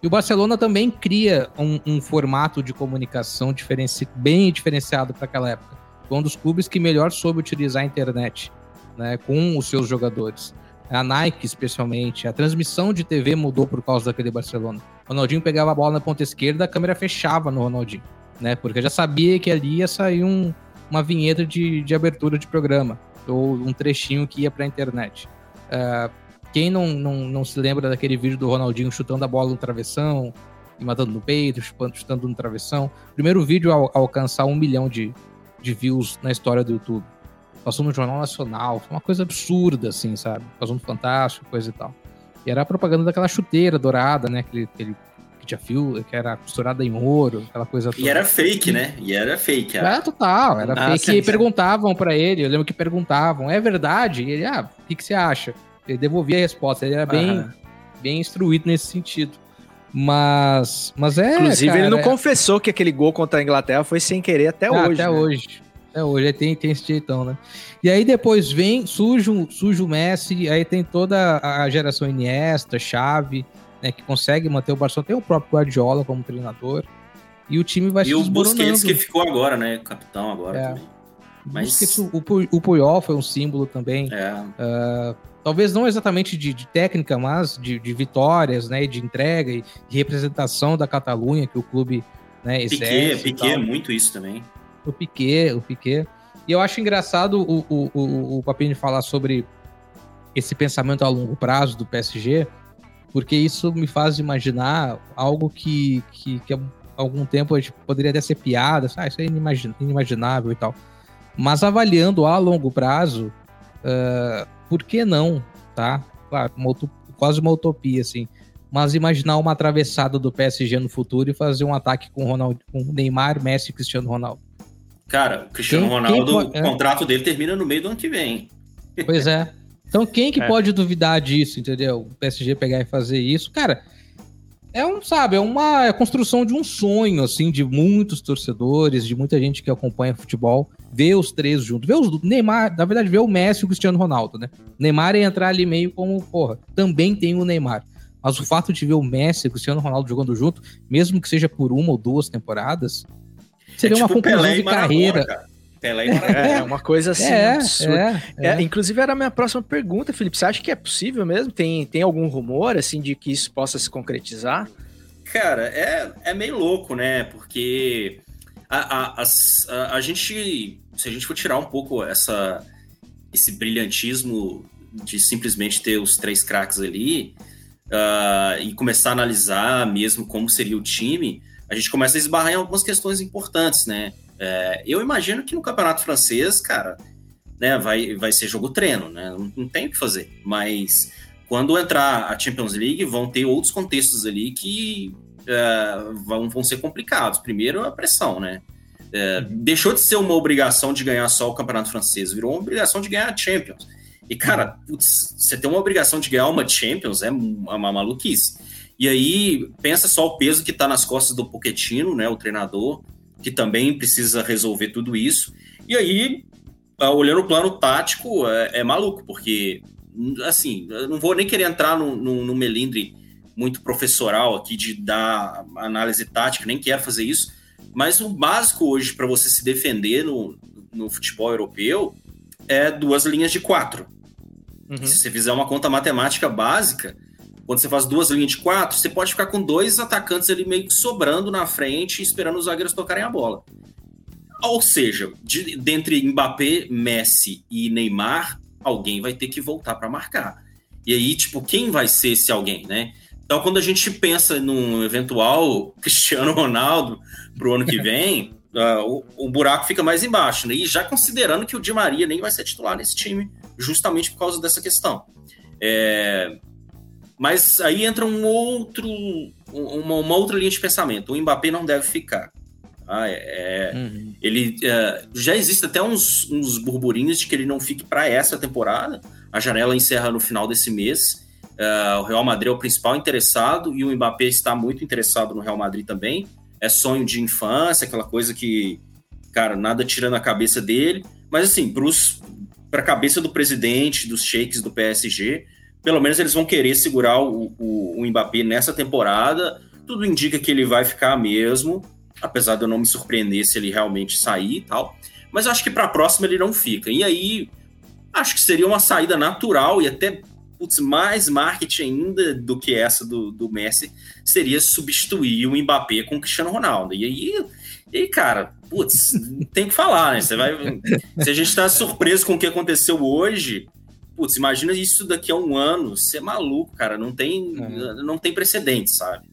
E o Barcelona também cria um, um formato de comunicação diferenci bem diferenciado para aquela época. Foi um dos clubes que melhor soube utilizar a internet né, com os seus jogadores. A Nike, especialmente, a transmissão de TV mudou por causa daquele Barcelona. O Ronaldinho pegava a bola na ponta esquerda, a câmera fechava no Ronaldinho, né? Porque já sabia que ali ia sair um, uma vinheta de, de abertura de programa ou um trechinho que ia para a internet. Uh, quem não, não, não se lembra daquele vídeo do Ronaldinho chutando a bola no travessão e matando no peito, chutando no travessão? Primeiro vídeo a, a alcançar um milhão de, de views na história do YouTube. Passou no Jornal Nacional, foi uma coisa absurda, assim, sabe? Passou no Fantástico, coisa e tal. E era a propaganda daquela chuteira dourada, né? Aquele, aquele que tinha fio, que era costurada em ouro, aquela coisa toda. E era fake, né? E era fake. Era, é, total, era ah, fake. Sim, e perguntavam para ele, eu lembro que perguntavam, é verdade? E ele, ah, o que, que você acha? Ele devolvia a resposta, ele era bem, bem instruído nesse sentido. Mas, mas é. Inclusive, cara, ele não é... confessou que aquele gol contra a Inglaterra foi sem querer até ah, hoje. Até né? hoje. Até hoje, tem, tem esse jeitão, né? E aí depois vem, surge, surge o Messi, aí tem toda a geração Iniesta, Xavi, né, que consegue manter o Barcelona. Tem o próprio Guardiola como treinador. E o time vai e se E o Busquets que ficou agora, né? Capitão agora é. também. Mas... Busquets, o, o Puyol foi um símbolo também. É. Uh, talvez não exatamente de, de técnica, mas de, de, vitórias, né, de entrega e de representação da Catalunha que o clube né, exerce. Piquet, Piquet é muito isso também. O Piquet, o Piquet. E eu acho engraçado o, o, o, o Papini falar sobre esse pensamento a longo prazo do PSG, porque isso me faz imaginar algo que, que, que há algum tempo a gente poderia até ser piada, ah, isso é inimaginável e tal. Mas avaliando a longo prazo, uh, por que não, tá? Claro, uma quase uma utopia, assim. Mas imaginar uma atravessada do PSG no futuro e fazer um ataque com, Ronaldo, com Neymar, Messi e Cristiano Ronaldo. Cara, o Cristiano quem, Ronaldo, quem o contrato dele termina no meio do ano que vem. Pois é. Então quem que é. pode duvidar disso, entendeu? O PSG pegar e fazer isso, cara, é um, sabe, é uma construção de um sonho, assim, de muitos torcedores, de muita gente que acompanha futebol ver os três juntos. Ver os Neymar, na verdade, ver o Messi e o Cristiano Ronaldo, né? Neymar ia entrar ali meio como, porra, também tem o Neymar. Mas o fato de ver o Messi e o Cristiano Ronaldo jogando junto, mesmo que seja por uma ou duas temporadas, seria é tipo uma conclusão de carreira. Pelé é, é uma coisa assim. É, é, é, é, Inclusive, era a minha próxima pergunta, Felipe. Você acha que é possível mesmo? Tem, tem algum rumor assim de que isso possa se concretizar? Cara, é, é meio louco, né? Porque a, a, a, a, gente, se a gente for tirar um pouco essa, esse brilhantismo de simplesmente ter os três craques ali uh, e começar a analisar mesmo como seria o time, a gente começa a esbarrar em algumas questões importantes, né? É, eu imagino que no campeonato francês, cara, né, vai, vai ser jogo treino, né? Não, não tem o que fazer. Mas quando entrar a Champions League, vão ter outros contextos ali que uh, vão, vão ser complicados. Primeiro, a pressão, né? Uh, deixou de ser uma obrigação de ganhar só o campeonato francês, virou uma obrigação de ganhar a Champions. E, cara, putz, você tem uma obrigação de ganhar uma Champions é uma maluquice. E aí, pensa só o peso que está nas costas do Pochettino, né, o treinador, que também precisa resolver tudo isso. E aí, olhando o plano tático, é, é maluco, porque, assim, eu não vou nem querer entrar no, no, no melindre muito professoral aqui de dar análise tática, nem quero fazer isso, mas o básico hoje para você se defender no, no futebol europeu é duas linhas de quatro. Uhum. Se você fizer uma conta matemática básica, quando você faz duas linhas de quatro, você pode ficar com dois atacantes ali meio que sobrando na frente, esperando os zagueiros tocarem a bola. Ou seja, de, dentre Mbappé, Messi e Neymar, alguém vai ter que voltar para marcar. E aí, tipo, quem vai ser esse alguém, né? Então, quando a gente pensa num eventual Cristiano Ronaldo para o ano que vem, uh, o, o, buraco fica mais embaixo. Né? E já considerando que o Di Maria nem vai ser titular nesse time, justamente por causa dessa questão. É... Mas aí entra um outro, uma, uma, outra linha de pensamento. O Mbappé não deve ficar. Ah, é, uhum. Ele é, já existe até uns, uns burburinhos de que ele não fique para essa temporada. A janela encerra no final desse mês. Uh, o Real Madrid é o principal interessado e o Mbappé está muito interessado no Real Madrid também. É sonho de infância, aquela coisa que, cara, nada tira na cabeça dele. Mas, assim, para a cabeça do presidente, dos shakes do PSG, pelo menos eles vão querer segurar o, o, o Mbappé nessa temporada tudo indica que ele vai ficar mesmo, apesar de eu não me surpreender se ele realmente sair e tal. Mas acho que para a próxima ele não fica. E aí, acho que seria uma saída natural e até putz, mais marketing ainda do que essa do, do Messi seria substituir o Mbappé com o Cristiano Ronaldo. E aí, e cara, putz, tem que falar, né? Você vai, se a gente está surpreso com o que aconteceu hoje, putz, imagina isso daqui a um ano. Você é maluco, cara. Não tem, é. não tem precedente, sabe?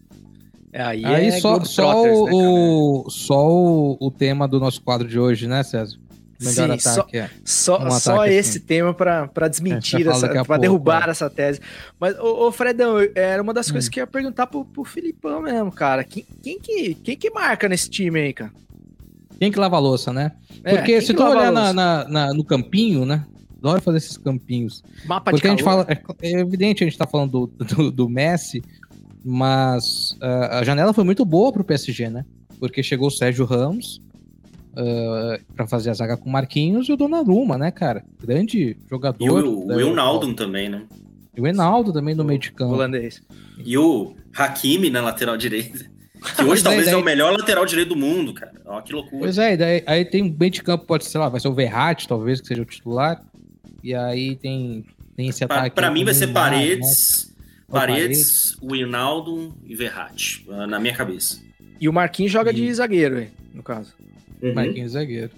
É, aí, aí é só, só, o, né, o, só o, o tema do nosso quadro de hoje, né, César? Melhor Sim, ataque, só, é. só, um só esse assim. tema para desmentir, é, para derrubar essa tese. Mas, ô, ô, Fredão, era uma das hum. coisas que eu ia perguntar pro, pro Filipão mesmo, cara. Quem, quem, que, quem que marca nesse time aí, cara? Quem que lava a louça, né? É, Porque se tu olhar na, na, na, no campinho, né? Adoro fazer esses campinhos. Mapa Porque a gente fala. É, é, evidente a gente tá falando do, do, do Messi, mas uh, a janela foi muito boa pro PSG, né? Porque chegou o Sérgio Ramos uh, para fazer a zaga com Marquinhos e o Donnarumma, né, cara? Grande jogador. E o, o Enaldo também, né? E o Enaldo também no meio de campo. Holandês. E o Hakimi na lateral direita. Que hoje talvez é, daí... é o melhor lateral direito do mundo, cara. Olha que loucura. Pois é, daí, aí tem um meio de campo, pode ser, lá, vai ser o Verratti, talvez, que seja o titular. E aí tem, tem esse ataque. Para mim vai ser Paredes, né? Paredes, o Hinaldo e Verratti, na minha cabeça. E o Marquinhos joga e... de zagueiro, no caso. Uhum. Marquinhos zagueiro.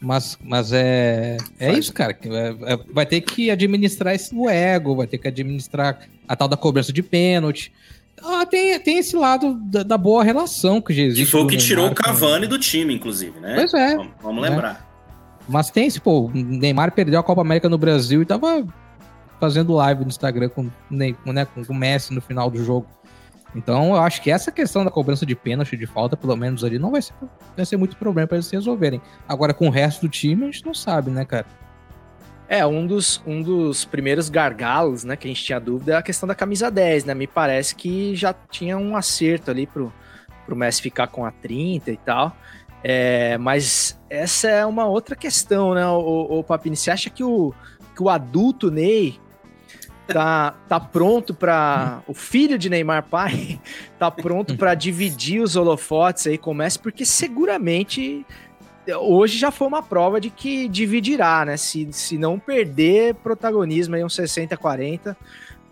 Mas, mas é, é isso, cara. É, é, vai ter que administrar esse ego, vai ter que administrar a tal da cobrança de pênalti. Ah, tem, tem esse lado da, da boa relação que existe. Que foi o que tirou o Cavani do time, inclusive, né? Pois é. Vamos, vamos lembrar. É. Mas tem esse, pô, o Neymar perdeu a Copa América no Brasil e tava fazendo live no Instagram com, né, com o Messi no final do jogo. Então, eu acho que essa questão da cobrança de pênalti, de falta, pelo menos ali, não vai ser, vai ser muito problema para eles resolverem. Agora, com o resto do time, a gente não sabe, né, cara? É, um dos, um dos primeiros gargalos, né, que a gente tinha dúvida é a questão da camisa 10, né? Me parece que já tinha um acerto ali pro, pro Messi ficar com a 30 e tal. É, mas essa é uma outra questão, né, o, o Papini? Você acha que o, que o adulto Ney tá, tá pronto para o filho de Neymar pai tá pronto para dividir os holofotes aí com o Messi, porque seguramente hoje já foi uma prova de que dividirá, né? Se, se não perder protagonismo aí uns 60 40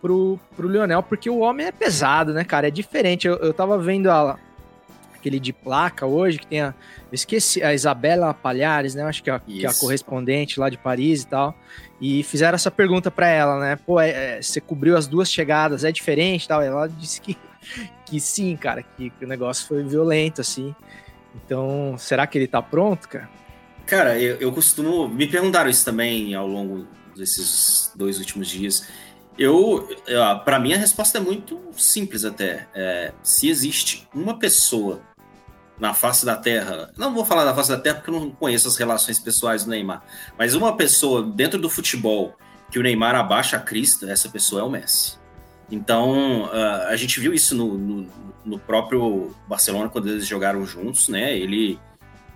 pro, pro Lionel, porque o homem é pesado, né, cara? É diferente. Eu, eu tava vendo a, aquele de placa hoje, que tem a. Eu esqueci, a Isabela Palhares, né? Acho que é, a, que é a correspondente lá de Paris e tal. E fizeram essa pergunta para ela, né? Pô, é, é, você cobriu as duas chegadas, é diferente tal? Ela disse que, que sim, cara, que, que o negócio foi violento, assim. Então, será que ele tá pronto, cara? Cara, eu, eu costumo. Me perguntaram isso também ao longo desses dois últimos dias. Eu, para mim, a resposta é muito simples até. É, se existe uma pessoa na face da Terra, não vou falar da face da Terra porque eu não conheço as relações pessoais do Neymar, mas uma pessoa dentro do futebol que o Neymar abaixa a crista, essa pessoa é o Messi. Então, uh, a gente viu isso no, no, no, próprio Barcelona quando eles jogaram juntos, né? Ele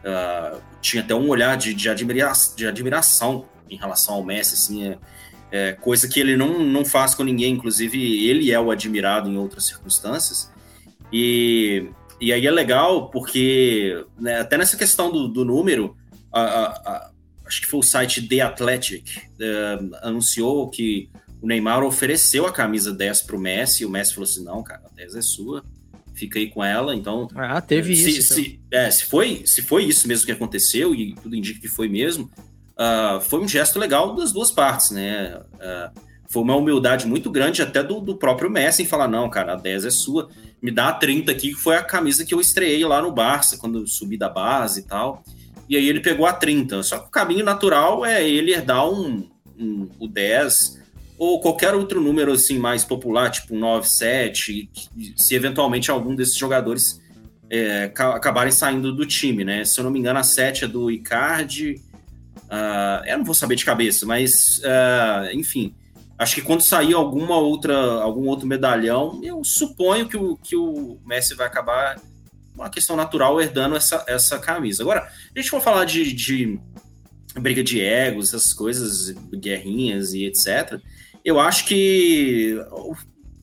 uh, tinha até um olhar de, de, admira de admiração em relação ao Messi, assim, é, é, coisa que ele não, não faz com ninguém, inclusive ele é o admirado em outras circunstâncias. E e aí é legal porque, né, até nessa questão do, do número, a, a, a, acho que foi o site The Athletic, uh, anunciou que o Neymar ofereceu a camisa 10 para o Messi, e o Messi falou assim: não, cara, a 10 é sua, fica aí com ela. Então. Ah, teve se, isso. Se, então. é, se, foi, se foi isso mesmo que aconteceu, e tudo indica que foi mesmo, uh, foi um gesto legal das duas partes, né? Uh, foi uma humildade muito grande até do, do próprio Messi em falar: não, cara, a 10 é sua me dá a 30 aqui, que foi a camisa que eu estreiei lá no Barça, quando eu subi da base e tal. E aí ele pegou a 30. Só que o caminho natural é ele herdar um, um, o 10 ou qualquer outro número assim mais popular, tipo um 9, 7, se eventualmente algum desses jogadores é, acabarem saindo do time, né? Se eu não me engano, a 7 é do Icardi. Uh, eu não vou saber de cabeça, mas uh, enfim. Acho que quando sair alguma outra, algum outro medalhão, eu suponho que o, que o Messi vai acabar, uma questão natural, herdando essa, essa camisa. Agora, a gente for falar de, de briga de egos, essas coisas, guerrinhas e etc., eu acho que,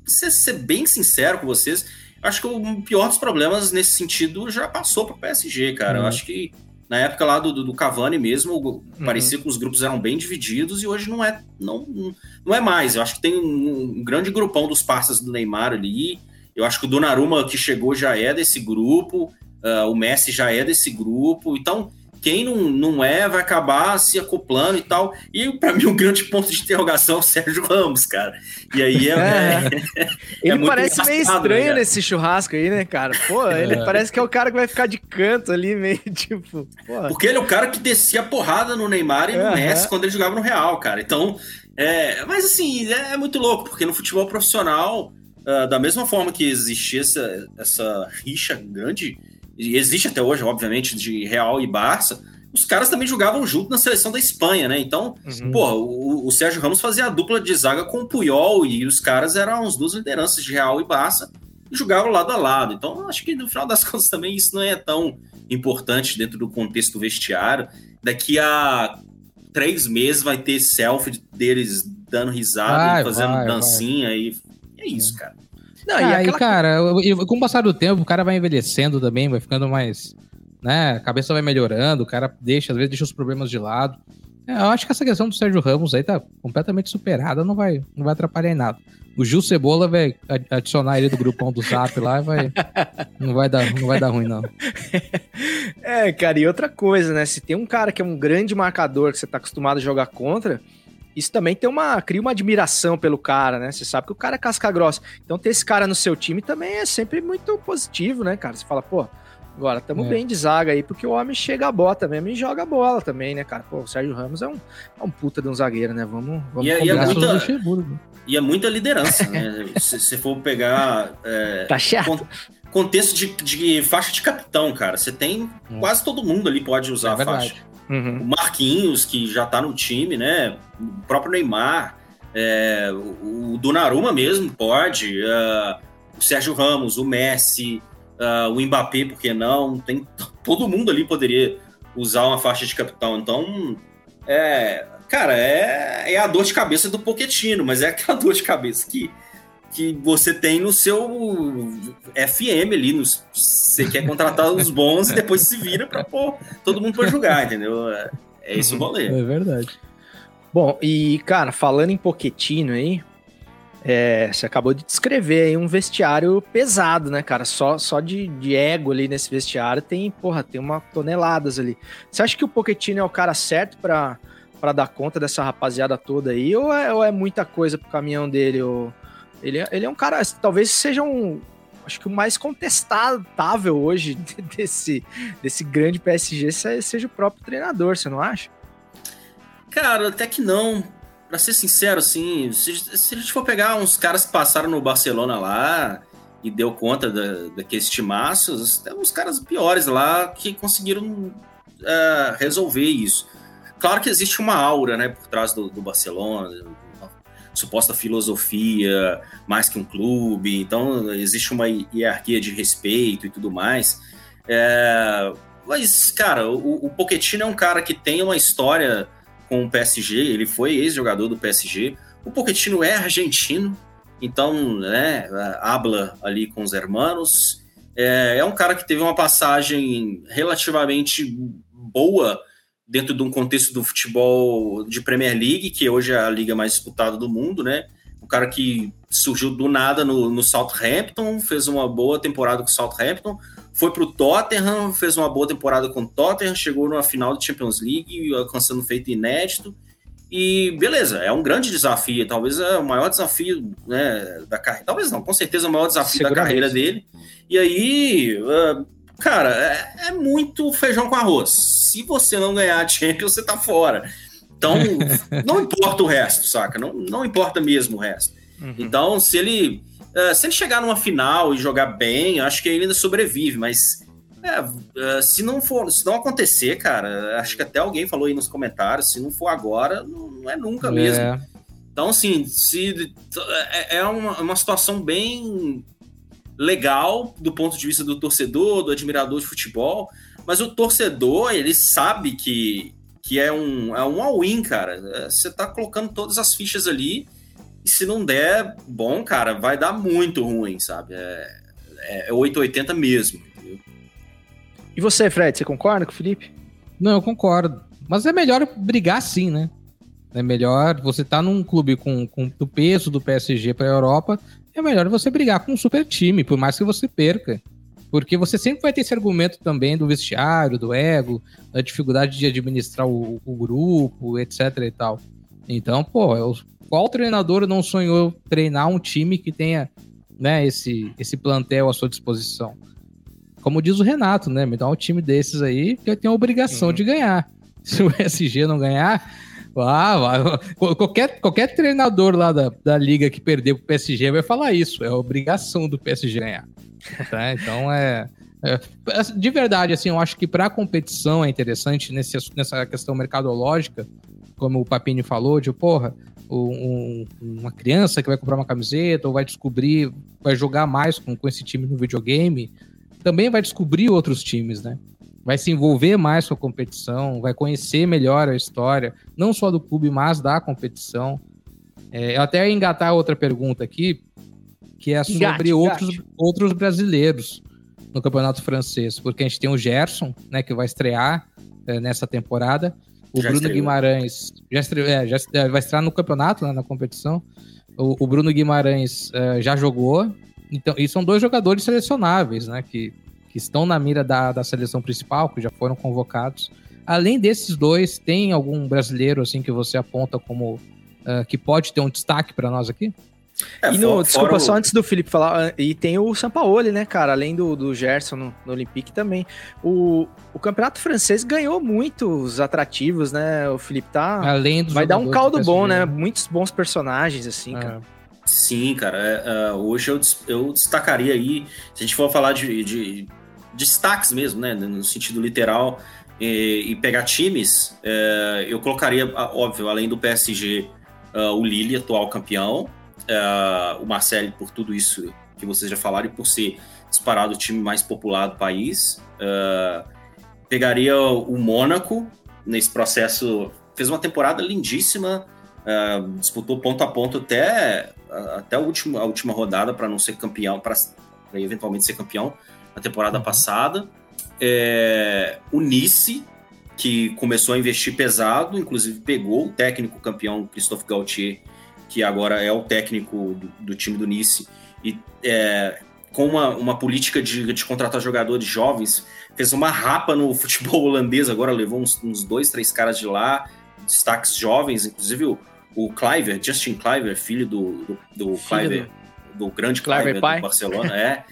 ser, ser bem sincero com vocês, acho que o pior dos problemas nesse sentido já passou para o PSG, cara. Uhum. Eu acho que na época lá do, do, Cavani mesmo, uhum. parecia que os grupos eram bem divididos e hoje não é, não, não é mais. Eu acho que tem um, um grande grupão dos parceiros do Neymar ali. Eu acho que o Donnarumma que chegou já é desse grupo, uh, o Messi já é desse grupo. Então, quem não, não é vai acabar se acoplando e tal. E para mim, o um grande ponto de interrogação é o Sérgio Ramos, cara. E aí é. é. é ele é parece meio estranho né, nesse churrasco aí, né, cara? Pô, ele é. parece que é o cara que vai ficar de canto ali, meio tipo. Porra. Porque ele é o cara que descia porrada no Neymar e no. Messi quando ele jogava no Real, cara. Então. É, mas assim, é, muito louco, porque no futebol profissional, uh, da mesma forma que existia essa, essa rixa grande e existe até hoje, obviamente, de Real e Barça, os caras também jogavam junto na seleção da Espanha, né? Então, uhum. pô, o, o, Sérgio Ramos fazia a dupla de zaga com o Puyol e os caras eram as duas lideranças de Real e Barça e jogavam lado a lado. Então, acho que no final das contas também isso não é tão importante dentro do contexto vestiário. Daqui a três meses vai ter selfie deles dando risada, vai, fazendo vai, dancinha vai. e é isso, cara. Não, ah, e, aquela... cara, com o passar do tempo, o cara vai envelhecendo também, vai ficando mais. Né, a cabeça vai melhorando, o cara deixa, às vezes deixa os problemas de lado. É, eu acho que essa questão do Sérgio Ramos aí tá completamente superada, não vai, não vai atrapalhar em nada. O Gil Cebola vai adicionar ele do grupão do Zap lá e vai. Não vai dar, não vai dar ruim, não. É, cara, e outra coisa, né? Se tem um cara que é um grande marcador que você tá acostumado a jogar contra, isso também tem uma cria uma admiração pelo cara, né? Você sabe que o cara é casca grossa. Então ter esse cara no seu time também é sempre muito positivo, né, cara? Você fala, pô, agora estamos é. bem de zaga aí, porque o homem chega a bota mesmo e joga a bola também, né, cara? Pô, o Sérgio Ramos é um, é um puta de um zagueiro, né? Vamos, vamos e, é, e é muita, e é muita liderança, né? Se você for pegar. É, tá chato. Contexto de, de, faixa de capitão, cara. Você tem. Hum. Quase todo mundo ali pode usar é a faixa. Uhum. O Marquinhos, que já tá no time, né? O próprio Neymar, é, o, Donnarumma mesmo pode, uh, o Sérgio Ramos, o Messi, uh, o Mbappé, por que não? Tem, todo mundo ali poderia usar uma faixa de capitão. Então, é, cara, é, é a dor de cabeça do Poquetino, mas é aquela dor de cabeça que que você tem no seu FM ali, você quer contratar os bons e depois se vira para pôr todo mundo para jogar, entendeu? É, é isso o rolê. É verdade. Bom, e cara, falando em Poquetino aí, é, você acabou de descrever aí um vestiário pesado, né, cara? Só, só de, de ego ali nesse vestiário tem, porra, tem uma toneladas ali. Você acha que o Poquetino é o cara certo para dar conta dessa rapaziada toda aí, ou é, ou é muita coisa pro caminhão dele, ou ele, é, ele é um cara, talvez seja um. Acho que o mais contestável hoje desse, desse grande PSG seja o próprio treinador, você não acha? Cara, até que não. Pra ser sincero, assim, se, se a gente for pegar uns caras que passaram no Barcelona lá e deu conta da, daqueles timaços, tem uns caras piores lá que conseguiram uh, resolver isso. Claro que existe uma aura, né, por trás do, do Barcelona, suposta filosofia, mais que um clube, então existe uma hierarquia de respeito e tudo mais. É, mas, cara, o, o Pochettino é um cara que tem uma história com o PSG, ele foi ex-jogador do PSG. O Pochettino é argentino, então, né, habla ali com os hermanos. É, é um cara que teve uma passagem relativamente boa dentro de um contexto do futebol de Premier League, que hoje é a liga mais disputada do mundo, né? Um cara que surgiu do nada no, no Southampton, fez uma boa temporada com o Southampton, foi para o Tottenham, fez uma boa temporada com o Tottenham, chegou numa final de Champions League, alcançando um feito inédito. E beleza, é um grande desafio, talvez é o maior desafio né, da carreira. Talvez não, com certeza é o maior desafio da carreira dele. E aí, uh, cara, é, é, muito feijão com arroz. Se você não ganhar a Champions, você tá fora. Então, não importa o resto, saca? Não, não importa mesmo o resto. Uhum. Então, se ele, uh, se ele chegar numa final e jogar bem, acho que ele ainda sobrevive, mas é, uh, se não for, se não acontecer, cara, acho que até alguém falou aí nos comentários, se não for agora, não, não é nunca é. mesmo. Então, assim, se, é, é uma, uma situação bem legal do ponto de vista do torcedor, do admirador de futebol, mas o torcedor, ele sabe que, que é um, é um all-in, cara. É, você tá colocando todas as fichas ali e se não der bom, cara, vai dar muito ruim, sabe? É, é, é 880 mesmo. Entendeu? E você, Fred, você concorda com o Felipe? Não, eu concordo. Mas é melhor brigar sim, né? É melhor você tá num clube com, com o peso do PSG para a Europa, é melhor você brigar com um super time, por mais que você perca. Porque você sempre vai ter esse argumento também do vestiário, do ego, da dificuldade de administrar o, o grupo, etc e tal. Então, pô, eu, qual treinador não sonhou treinar um time que tenha né, esse, esse plantel à sua disposição? Como diz o Renato, né? Me dá um time desses aí que eu tenho a obrigação uhum. de ganhar. Se o SG não ganhar, ah, qualquer, qualquer treinador lá da, da liga que perder pro PSG vai falar isso. É obrigação do PSG ganhar. Tá? Então é, é, De verdade, assim, eu acho que para competição é interessante nesse, nessa questão mercadológica, como o Papini falou, de porra, um, uma criança que vai comprar uma camiseta ou vai descobrir, vai jogar mais com, com esse time no videogame, também vai descobrir outros times, né? vai se envolver mais com a competição, vai conhecer melhor a história, não só do clube, mas da competição. É, eu até ia engatar outra pergunta aqui, que é sobre engate, outros, engate. outros brasileiros no campeonato francês, porque a gente tem o Gerson, né, que vai estrear é, nessa temporada, o já Bruno estreou. Guimarães já, estreou, é, já vai estrear no campeonato, né, na competição. O, o Bruno Guimarães é, já jogou, então, e são dois jogadores selecionáveis, né, que que estão na mira da, da seleção principal, que já foram convocados. Além desses dois, tem algum brasileiro assim que você aponta como uh, que pode ter um destaque para nós aqui? É, e no, for, desculpa, só antes do Felipe falar, ah, e tem o Sampaoli, né, cara? Além do, do Gerson no, no Olympique também. O, o campeonato francês ganhou muitos atrativos, né? O Felipe tá. Além Vai dar um caldo bom, né? Muitos bons personagens, assim, é. cara. Sim, cara. É, uh, hoje eu, eu destacaria aí, se a gente for falar de, de destaques mesmo, né, no sentido literal, e, e pegar times, é, eu colocaria, óbvio, além do PSG, uh, é, o Lille, atual campeão, uh, o Marcelo, por tudo isso que vocês já falaram, e por ser disparado o time mais popular do país. Uh, pegaria o Mônaco nesse processo, fez uma temporada lindíssima, disputou ponto a ponto até, até a, última, a última rodada para não ser campeão, para eventualmente ser campeão na temporada uhum. passada. É, o Nice, que começou a investir pesado, inclusive pegou o técnico campeão Christophe Gauthier, que agora é o técnico do, do time do Nice, e é, com uma, uma política de, de, contratar jogadores jovens, fez uma rapa no futebol holandês, agora levou uns, uns dois, três caras de lá, destaques jovens, inclusive o, o Cliver, Justin Cliver, filho do, do, do Cliver, do, do grande Cliver, Cliver do Barcelona, é.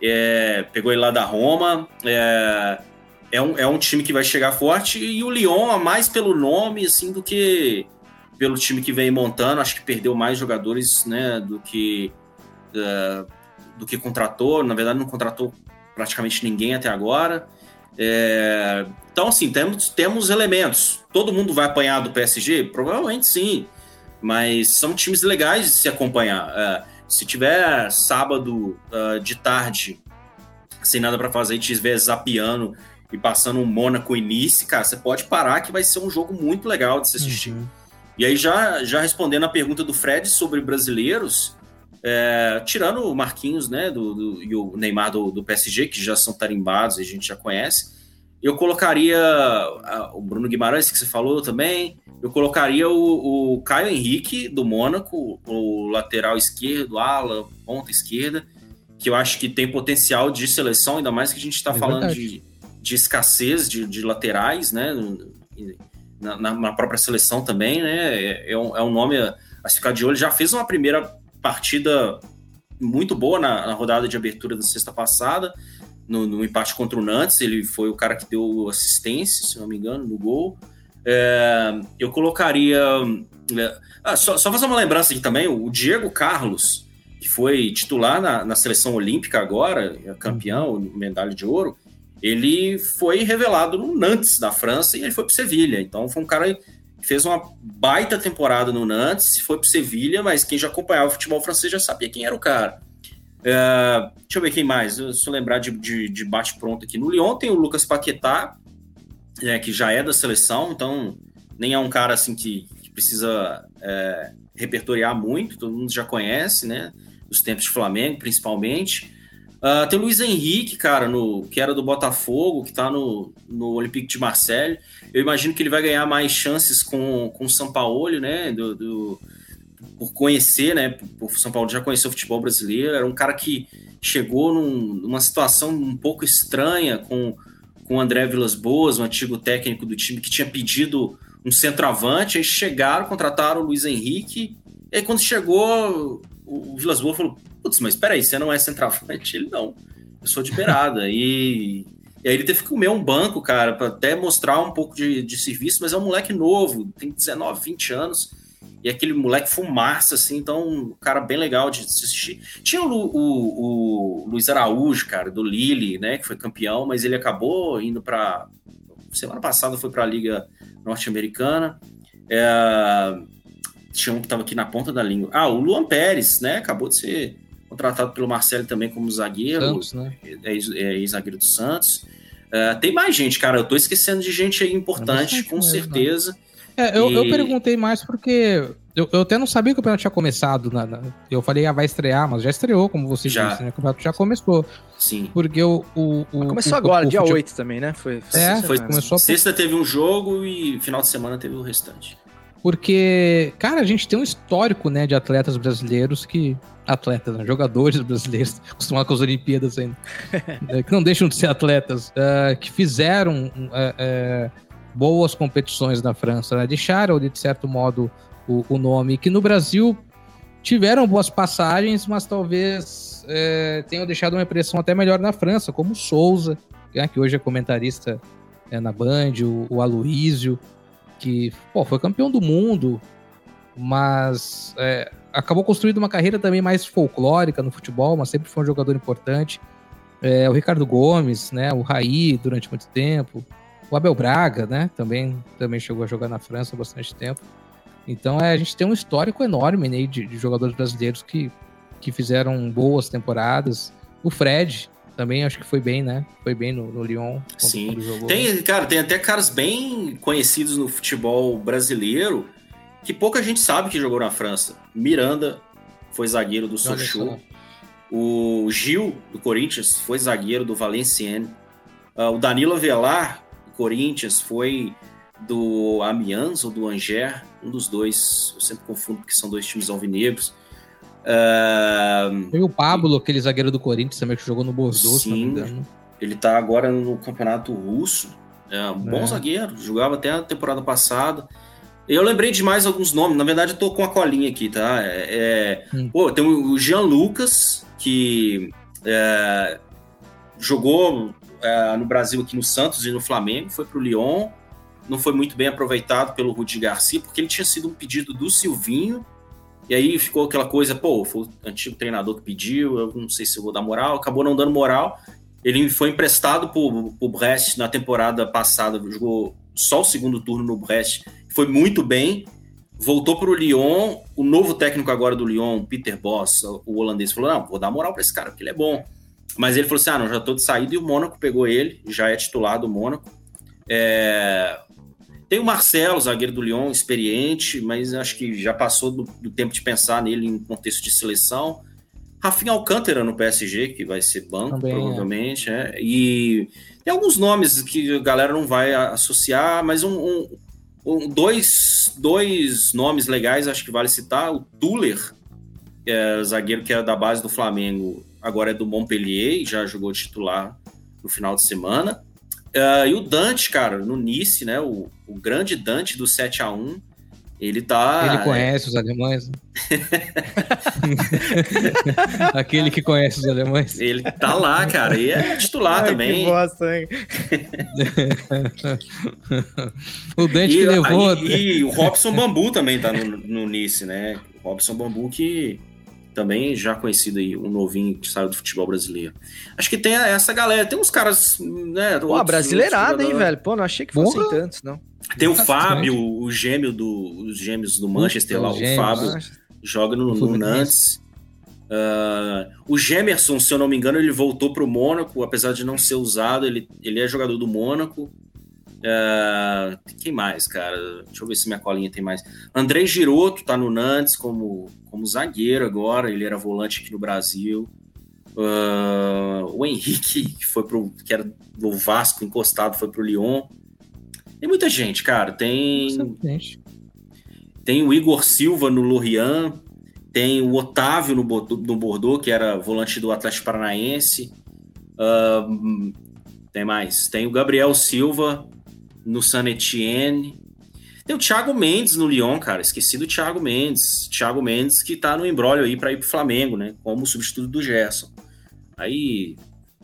é, pegou ele lá da Roma. É, é, um, é um time que vai chegar forte e o Lyon, a mais pelo nome, assim, do que pelo time que vem montando. Acho que perdeu mais jogadores, né, do que uh, do que contratou. Na verdade, não contratou praticamente ninguém até agora. É, então, assim, temos, temos elementos. Todo mundo vai apanhar do PSG? Provavelmente sim. Mas são times legais de se acompanhar. É, se tiver sábado uh, de tarde, sem nada para fazer, e estiver zapiando e passando um Mônaco início, cara, você pode parar que vai ser um jogo muito legal de se assistir. Uhum. E aí, já, já respondendo a pergunta do Fred sobre brasileiros, é, tirando o Marquinhos né, do, do, e o Neymar do, do PSG, que já são tarimbados e a gente já conhece, eu colocaria o Bruno Guimarães, que você falou também. Eu colocaria o, o Caio Henrique, do Mônaco, o lateral esquerdo, ala, ponta esquerda, que eu acho que tem potencial de seleção, ainda mais que a gente está é falando de, de escassez de, de laterais, né? Na, na, própria seleção também, né? É, é, um, é um nome a se ficar de olho. Já fez uma primeira partida muito boa na, na rodada de abertura da sexta passada no, no, empate contra o Nantes, ele foi o cara que deu assistência, se não me engano, no gol. É, eu colocaria. É, ah, só, só, fazer uma lembrança aqui também: o Diego Carlos, que foi titular na, na seleção olímpica agora, é campeão, medalha de ouro, ele foi revelado no Nantes, da França, e ele foi para Sevilha. Então foi um cara que fez uma baita temporada no Nantes, foi para Sevilha, mas quem já acompanhava o futebol francês já sabia quem era o cara. Uh, deixa eu ver quem mais. Se eu lembrar de, de, de bate-pronto aqui. No Lyon tem o Lucas Paquetá, é, que já é da seleção, então nem é um cara assim que, que precisa é, repertoriar muito, todo mundo já conhece, né? Os tempos de Flamengo, principalmente. Uh, tem o Luiz Henrique, cara, no, que era do Botafogo, que tá no, no Olympique de Marseille. Eu imagino que ele vai ganhar mais chances com, com o São Paulo, né? Do, do, por conhecer, né? O São Paulo já conheceu o futebol brasileiro. Era um cara que chegou num, numa situação um pouco estranha com, com o André Vilas Boas, o antigo técnico do time, que tinha pedido um centroavante. Aí chegaram, contrataram o Luiz Henrique. E aí, quando chegou, o Vilas Boas falou: Putz, mas peraí, você não é centroavante? Ele não. Eu sou de beirada. e, e aí ele teve que comer um banco, cara, para até mostrar um pouco de, de serviço, mas é um moleque novo, tem 19, 20 anos. E aquele moleque fumaça, assim, então, um cara bem legal de assistir. Tinha o, o, o Luiz Araújo, cara, do Lille, né, que foi campeão, mas ele acabou indo para Semana passada foi para a Liga Norte-Americana. É, tinha um que estava aqui na ponta da língua. Ah, o Luan Pérez, né? Acabou de ser contratado pelo Marcelo também como zagueiro. Santos, né? É, é ex-zagueiro do Santos. Uh, tem mais gente, cara. Eu tô esquecendo de gente aí importante, com mesmo, certeza. Né? É, eu, e... eu, perguntei mais porque eu, eu, até não sabia que o campeonato tinha começado. Na, na, eu falei, ah, vai estrear, mas já estreou, como você já. disse, né? O campeonato já começou. Sim. Porque o. o, o começou o, agora, dia 8 também, né? Foi, é, foi, começou. Sexta teve um jogo e final de semana teve o restante. Porque, cara, a gente tem um histórico, né, de atletas brasileiros que. Atletas, né, jogadores brasileiros, acostumados com as Olimpíadas ainda, né, que não deixam de ser atletas, uh, que fizeram uh, uh, boas competições na França, né, deixaram, de certo modo, o, o, nome, que no Brasil tiveram boas passagens, mas talvez tenham deixado uma impressão até melhor na França, como o Souza, né, que hoje é comentarista na Band, o, o Aloísio que pô, foi campeão do mundo, mas é, acabou construindo uma carreira também mais folclórica no futebol, mas sempre foi um jogador importante. É, o Ricardo Gomes, né, o Raí durante muito tempo, o Abel Braga, né, também, também chegou a jogar na França há bastante tempo. Então é, a gente tem um histórico enorme né, de, de jogadores brasileiros que, que fizeram boas temporadas. O Fred, também acho que foi bem, né? Foi bem no, no Lyon. Sim. Tem, cara, tem até caras bem conhecidos no futebol brasileiro que pouca gente sabe que jogou na França. Miranda foi zagueiro do Sochaux. O Gil, do Corinthians, foi zagueiro do Valenciennes. Uh, o Danilo Avelar, do Corinthians, foi do Amiens ou do Angers, um dos dois. Eu sempre confundo porque são dois times alvinegros. Uh, Tem o Pablo, aquele zagueiro do Corinthians também que jogou no Bordeaux, sim. Ele tá agora no campeonato russo. É um bom é. zagueiro, jogava até a temporada passada. Eu lembrei de mais alguns nomes, na verdade eu tô com a colinha aqui, tá? É, é... Hum. Pô, tem o Jean Lucas, que é, jogou é, no Brasil aqui no Santos e no Flamengo, foi pro Lyon, não foi muito bem aproveitado pelo Rudi Garcia, porque ele tinha sido um pedido do Silvinho, e aí ficou aquela coisa, pô, foi o antigo treinador que pediu, eu não sei se eu vou dar moral, acabou não dando moral. Ele foi emprestado pro, pro Brest na temporada passada, jogou só o segundo turno no Brest, foi muito bem, voltou para o Lyon, o novo técnico agora do Lyon, Peter Boss, o holandês, falou, não, vou dar moral para esse cara, porque ele é bom. Mas ele falou assim, ah, não, já tô de saída, e o Mônaco pegou ele, já é titular do Mônaco. É, tem o Marcelo, zagueiro do Lyon, experiente, mas acho que já passou do, do tempo de pensar nele em contexto de seleção. Rafinha Alcântara no PSG, que vai ser banco, Também, é. provavelmente. É. É. E tem alguns nomes que a galera não vai associar, mas um, um, um, dois, dois nomes legais acho que vale citar. O Tuller, é, zagueiro que era da base do Flamengo, agora é do Montpellier e já jogou titular no final de semana. Uh, e o Dante, cara, no Nice, né? O, o grande Dante do 7 a 1 ele tá. Ele conhece os alemães. Né? Aquele que conhece os alemães. Ele tá lá, cara. E é titular Ai, também. Que bosta, hein? o Dante e, que levou. E, e, o Robson Bambu também tá no, no Nice, né? O Robson Bambu que também já conhecido aí, um novinho que saiu do futebol brasileiro. Acho que tem essa galera, tem uns caras, né? Pô, brasileirada, hein, velho? Pô, não achei que fossem Porra. tantos, não. Tem o Fábio, o gêmeo do, os gêmeos do Manchester lá, o gêmeos, Fábio, Manchester. joga no, no Nantes. Uh, o Gemerson, se eu não me engano, ele voltou para o Mônaco, apesar de não ser usado, ele, ele é jogador do Mônaco. Uh, quem mais, cara? Deixa eu ver se minha colinha tem mais. André Giroto tá no Nantes como, como zagueiro agora, ele era volante aqui no Brasil. Uh, o Henrique, que foi pro. que era do Vasco encostado, foi pro Lyon. Tem muita gente, cara. Tem. Tem o Igor Silva no Lorient, tem o Otávio no, Bordeaux- no Bordeaux, que era volante do Atlético Paranaense. Ahn, tem mais. Tem o Gabriel Silva no San Etienne. Tem o Thiago Mendes no Lyon, cara. Esqueci do Thiago Mendes. Thiago Mendes que tá no embrólio aí para ir pro Flamengo, né? Como substituto do Gerson. Aí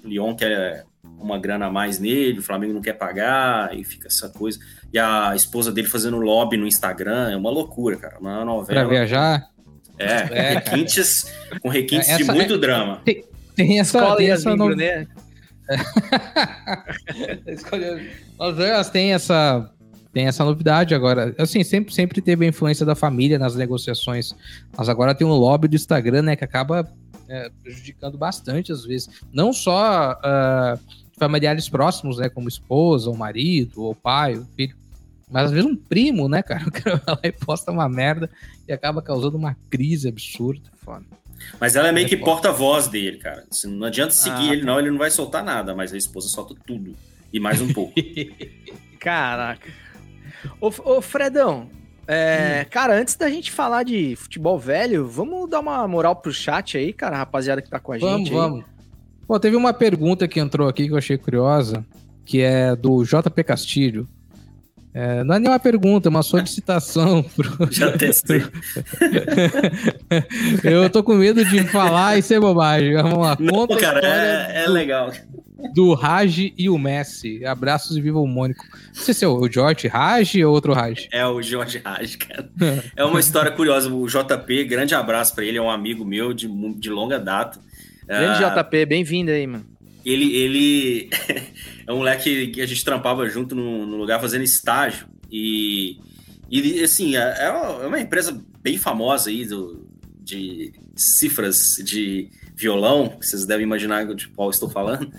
o Lyon quer uma grana a mais nele, o Flamengo não quer pagar, e fica essa coisa. E a esposa dele fazendo lobby no Instagram, é uma loucura, cara. Uma novela. Pra viajar. É, com É, requintes, com requintes Essa- de muito drama. Tem essa, Escola tem essa Yasmin no- Brunet. Las Vegas tem essa tem essa novidade agora. Assim, sempre, sempre teve a influência da família nas negociações, mas agora tem um lobby do Instagram, né, que acaba é, prejudicando bastante às vezes. Não só ah, familiares próximos, né, como esposa, ou marido, ou pai, ou filho, mas às vezes um primo, né, cara, o cara vai lá e posta uma merda e acaba causando uma crise absurda. Foda. Mas ela é meio que porta-voz dele, cara. Assim, não adianta seguir Ah, ele, não, ele não vai soltar nada, mas a esposa solta tudo. E mais um pouco. Caraca. Ô, ô Fredão, é, cara, antes da gente falar de futebol velho, vamos dar uma moral pro chat aí, cara, rapaziada que tá com a Vamos, gente. aí. vamos. Pô, teve uma pergunta que entrou aqui que eu achei curiosa, que é do JP Castilho. É, não é nem uma pergunta, é uma solicitação. Pro... Já testei. eu tô com medo de falar e ser bobagem. Vamos lá. Não, Conta a cara, história é, é legal. do Raj e o Messi. Abraços e viva o Mônico. Não sei se é o George Raj ou outro Raj. É o Jorge Raj, cara. É uma história curiosa. O JP, grande abraço pra ele, é um amigo meu de, de longa data. Grande Ah, JP, bem-vindo aí, mano. ele, ele é um moleque que a gente trampava junto no, no lugar fazendo estágio. E, e assim, é, é uma- é uma empresa bem famosa aí do, de cifras de violão, vocês devem imaginar de qual estou falando.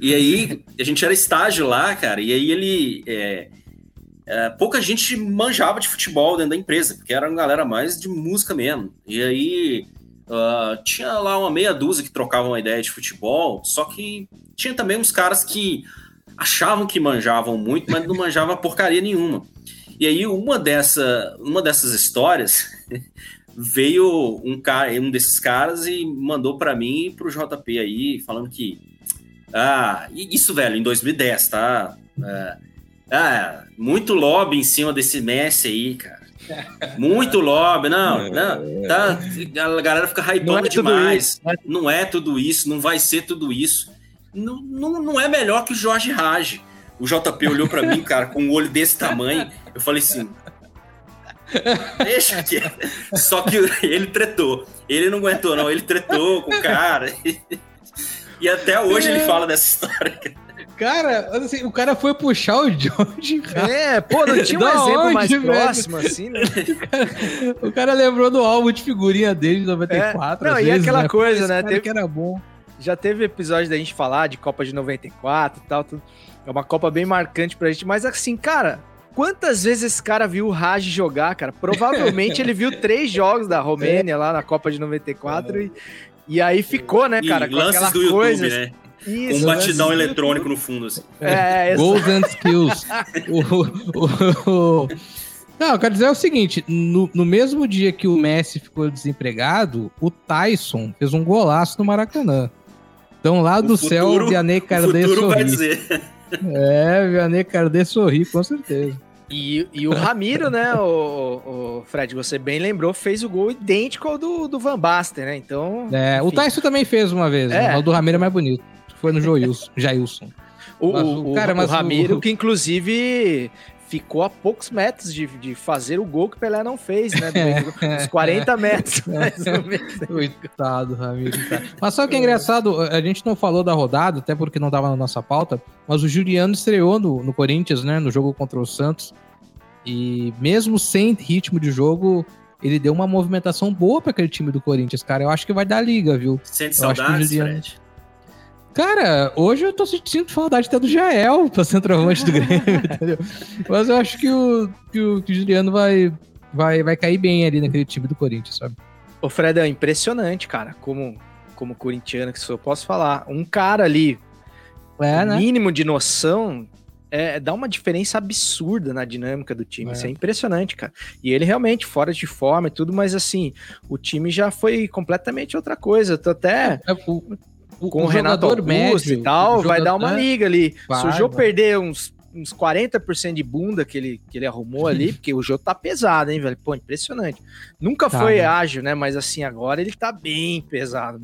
E aí, a gente era estágio lá, cara, e aí ele. é, é, pouca gente manjava de futebol dentro da empresa, porque era uma galera mais de música mesmo. E aí ah, tinha lá uma meia dúzia que trocavam uma ideia de futebol, só que tinha também uns caras que achavam que manjavam muito, mas não manjavam porcaria nenhuma. E aí uma, dessa, uma dessas histórias veio um cara, um desses caras e mandou para mim e pro JP aí, falando que ah, isso, velho, em 2010, tá? É, ah, muito lobby em cima desse Messi aí, cara. Muito lobby, não, não, tá, a galera fica Não é demais. isso, né? Não é tudo isso, não vai ser tudo isso. Não, não, não é melhor que o Jorge Raj. O JP olhou pra mim, cara, com um olho desse tamanho. Eu falei assim. Deixa que. Só que ele tretou. Ele não aguentou, não. Ele tretou com o cara. E até hoje ele fala dessa história. Cara, assim, o cara foi puxar o George. É, pô, não tinha um exemplo onde, mais velho? próximo, assim, né? O cara lembrou do álbum de figurinha dele de 94. É, não, às e vezes, aquela né? coisa, né, cara teve- que era bom. Já teve episódio da gente falar de Copa de 94 e tal, tudo. É uma Copa bem marcante pra gente, mas assim, cara, quantas vezes esse cara viu o Raj jogar, cara? Provavelmente ele viu três jogos da Romênia lá na Copa de 94 e, e aí ficou, né, E cara, com lances aquela do YouTube, coisa. né? Com Isso, um batidão lances eletrônico no fundo, assim. É, exato. Goals and skills. o, o- o- Não, eu quero dizer o seguinte: no, no mesmo dia que o Messi ficou desempregado, o Tyson fez um golaço no Maracanã. Então lá do céu, futuro- o Vianney O Cardet futuro vai sorri. dizer. É, Vianney Cardet sorri, com certeza. E, e o Ramiro, né, o, o Fred, você bem lembrou, fez o gol idêntico ao do, do Van Basten, né? Então. É, o enfim. Tyson também fez uma vez, É. né? o do Ramiro é mais bonito. Foi no Joilson, Jailson. O, Mas o- o o- cara, o mas o- Ramiro, que inclusive ficou a poucos metros de, de fazer o gol que o Pelé não fez, né? Uns 40 metros, mais ou menos. Coitado, Ramiro. cara. Mas sabe o que é engraçado? A gente não falou da rodada, até porque não tava na nossa pauta, mas o Juliano estreou no, no Corinthians, né? No jogo contra o Santos. E mesmo sem ritmo de jogo, ele deu uma movimentação boa para aquele time do Corinthians, cara. Eu acho que vai dar liga, viu? Sente Eu acho que o saudades, Juliano- Fred? Cara, hoje eu tô sentindo saudade até do Jael pra centroavante do Grêmio, entendeu? Mas eu acho que o, que o, que o Juliano vai, vai, vai cair bem ali naquele time do Corinthians, sabe? Ô, Fred, é impressionante, cara, como como corintiano que sou, posso falar. Um cara ali, É, né? mínimo de noção, é, dá uma diferença absurda na dinâmica do time. É. Isso é impressionante, cara. E ele realmente, fora de forma e tudo, mas assim, o time já foi completamente outra coisa. Eu tô até É, o, o- com o, Renato Augusto médio, e tal, vai jogador- dar uma é, liga ali. vai, Se o Jô vai. perder uns, uns 40% de bunda que ele, que ele arrumou ali, porque o Jô tá pesado, hein, velho? Pô, impressionante. Nunca Tá, foi né? ágil, né? Mas assim, agora ele tá bem pesado.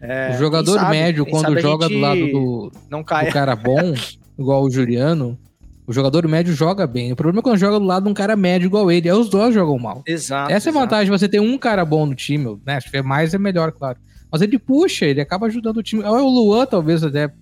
É, O jogador sabe- médio, quando joga do lado do, Não do cai. cara bom, igual o Juliano, o jogador médio joga bem. O problema é quando joga do lado de um cara médio igual ele. Aí os dois jogam mal. Exato. Essa é a vantagem de você ter um cara bom no time, né? Se tiver mais é melhor, claro. Mas ele puxa, ele acaba ajudando o time. Ou o Luan talvez até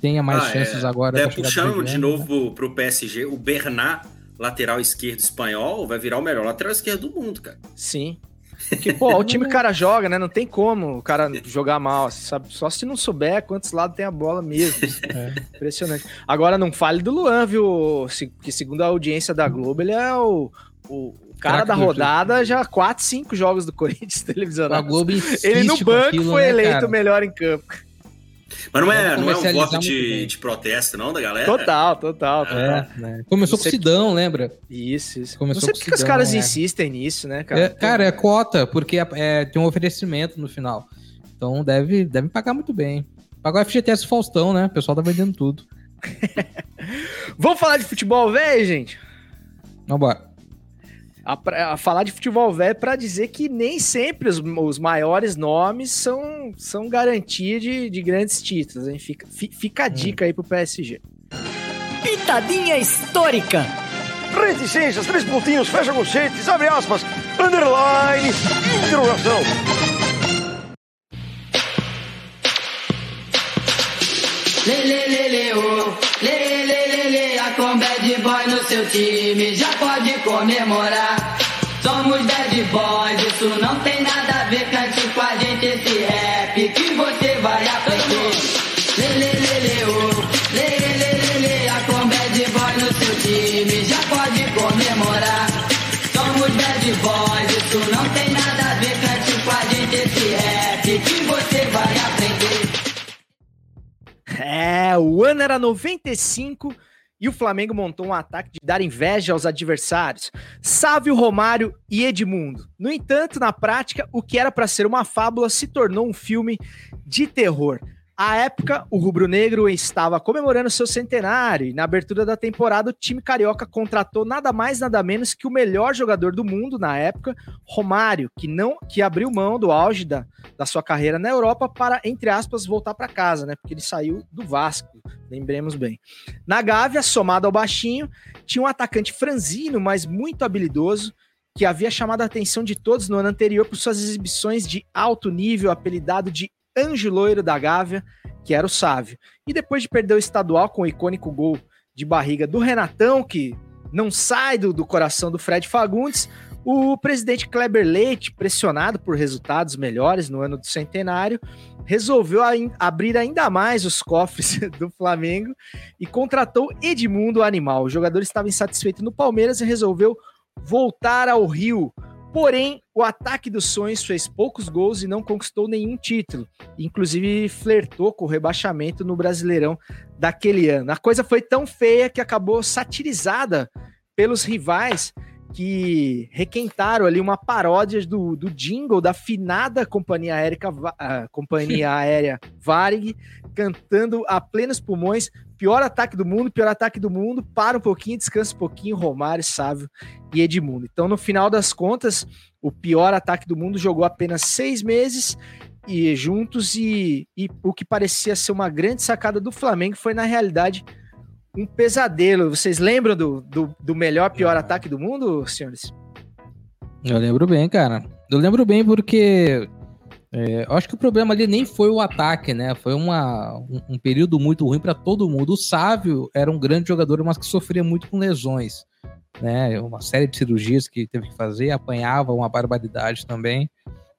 tenha mais Ah, chances é. agora. É, pra chegar puxando do de Juliano, novo pro PSG, o Bernat, lateral esquerdo espanhol, vai virar o melhor lateral esquerdo do mundo, cara. Sim. Porque, pô, o time que o cara joga, né? Não tem como o cara jogar mal, sabe? Só se não souber quantos lados tem a bola mesmo. É. Impressionante. Agora, não fale do Luan, viu? Que segundo a audiência da Globo, ele é o, o cara da rodada, já 4, 5 jogos do Corinthians A televisionados. Globo insiste Ele no banco aquilo, foi né, eleito cara? o melhor em campo. Mas não é, não é um voto de, de protesto, não, da galera? Total, total, total. É, né? Começou com o Sidão, lembra? Isso, isso. Começou não sei porque que os caras é. insistem nisso, né, cara? É, cara, é cota, porque é- é, tem um oferecimento no final. Então deve, deve pagar muito bem. Pagar o FGTS Faustão, né? O pessoal tá vendendo tudo. Vamos falar de futebol, velho, gente? Vambora. A, a falar de futebol velho para dizer que nem sempre os, os maiores nomes são, são garantia de, de grandes títulos, hein? Fica, fi- fica a dica aí pro PSG. Pitadinha histórica. Reticências, três pontinhos, fecha conchetes, abre aspas, underline, interrogação. Lê, lê, lê, lê, lê, lê, boy no seu time já pode comemorar. Somos bad boys, isso não tem nada a ver, cante com a gente esse rap que você vai aprender. Ô. Lê, lê, lê, lê, a com bad boy no seu time já pode comemorar. Somos bad boys, isso não tem nada a ver, cante com a gente esse rap que você vai aprender. É, o ano era 95 e o Flamengo montou um ataque de dar inveja aos adversários. Sávio, Romário e Edmundo. No entanto, na prática, o que era para ser uma fábula se tornou um filme de terror. À época, o rubro-negro estava comemorando seu centenário e na abertura da temporada o time carioca contratou nada mais nada menos que o melhor jogador do mundo na época, Romário, que não que abriu mão do auge da, da sua carreira na Europa para, entre aspas, voltar para casa, né? Porque ele saiu do Vasco, lembremos bem. Na Gávea, somado ao baixinho, tinha um atacante franzino, mas muito habilidoso, que havia chamado a atenção de todos no ano anterior por suas exibições de alto nível, apelidado de Anjo Loiro da Gávea, que era o Sávio. E depois de perder o estadual com o icônico gol de barriga do Renatão, que não sai do, do coração do Fred Fagundes, o presidente Kleber Leite, pressionado por resultados melhores no ano do centenário, resolveu abrir ainda mais os cofres do Flamengo e contratou Edmundo Animal. O jogador estava insatisfeito no Palmeiras e resolveu voltar ao Rio. Porém, o ataque dos sonhos fez poucos gols e não conquistou nenhum título. Inclusive, flertou com o rebaixamento no Brasileirão daquele ano. A coisa foi tão feia que acabou satirizada pelos rivais que requentaram ali uma paródia do, do jingle da finada companhia aérea, Va- ah, companhia aérea Varig, cantando a plenos pulmões, pior ataque do mundo, pior ataque do mundo, para um pouquinho, descansa um pouquinho, Romário, Sávio e Edmundo. Então, no final das contas, o pior ataque do mundo jogou apenas seis meses e juntos e, e o que parecia ser uma grande sacada do Flamengo foi, na realidade, um pesadelo. Vocês lembram do, do, do melhor, pior ataque do mundo, senhores? Eu lembro bem, cara. Eu lembro bem porque é, eu acho que o problema ali nem foi o ataque, né? Foi uma, um, um período muito ruim para todo mundo. O Sávio era um grande jogador, mas que sofria muito com lesões, né? Uma série de cirurgias que teve que fazer, apanhava uma barbaridade também.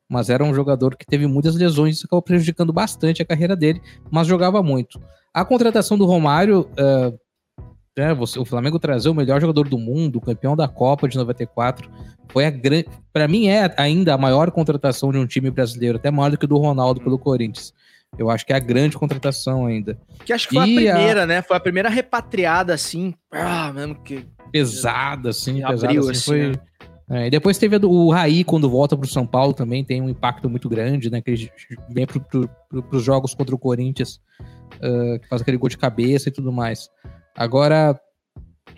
Mas era um jogador que teve muitas lesões, isso acabou prejudicando bastante a carreira dele, mas jogava muito. A contratação do Romário, é, É, você, o Flamengo trazer o melhor jogador do mundo, campeão da Copa de 94, foi a grande. Para mim, é ainda a maior contratação de um time brasileiro, até maior do que o do Ronaldo pelo Corinthians. Eu acho que é a grande contratação ainda. Que acho que foi E a a- primeira, né? Foi a primeira repatriada, assim. Ah, mesmo que. Pesada, assim, Abriu, pesada, assim, assim, foi. né? É, e depois teve a do, o Raí, quando volta pro São Paulo, também tem um impacto muito grande, né? Que ele vem pro, pro, pro, pros jogos contra o Corinthians, ah, que faz aquele gol de cabeça e tudo mais. Agora,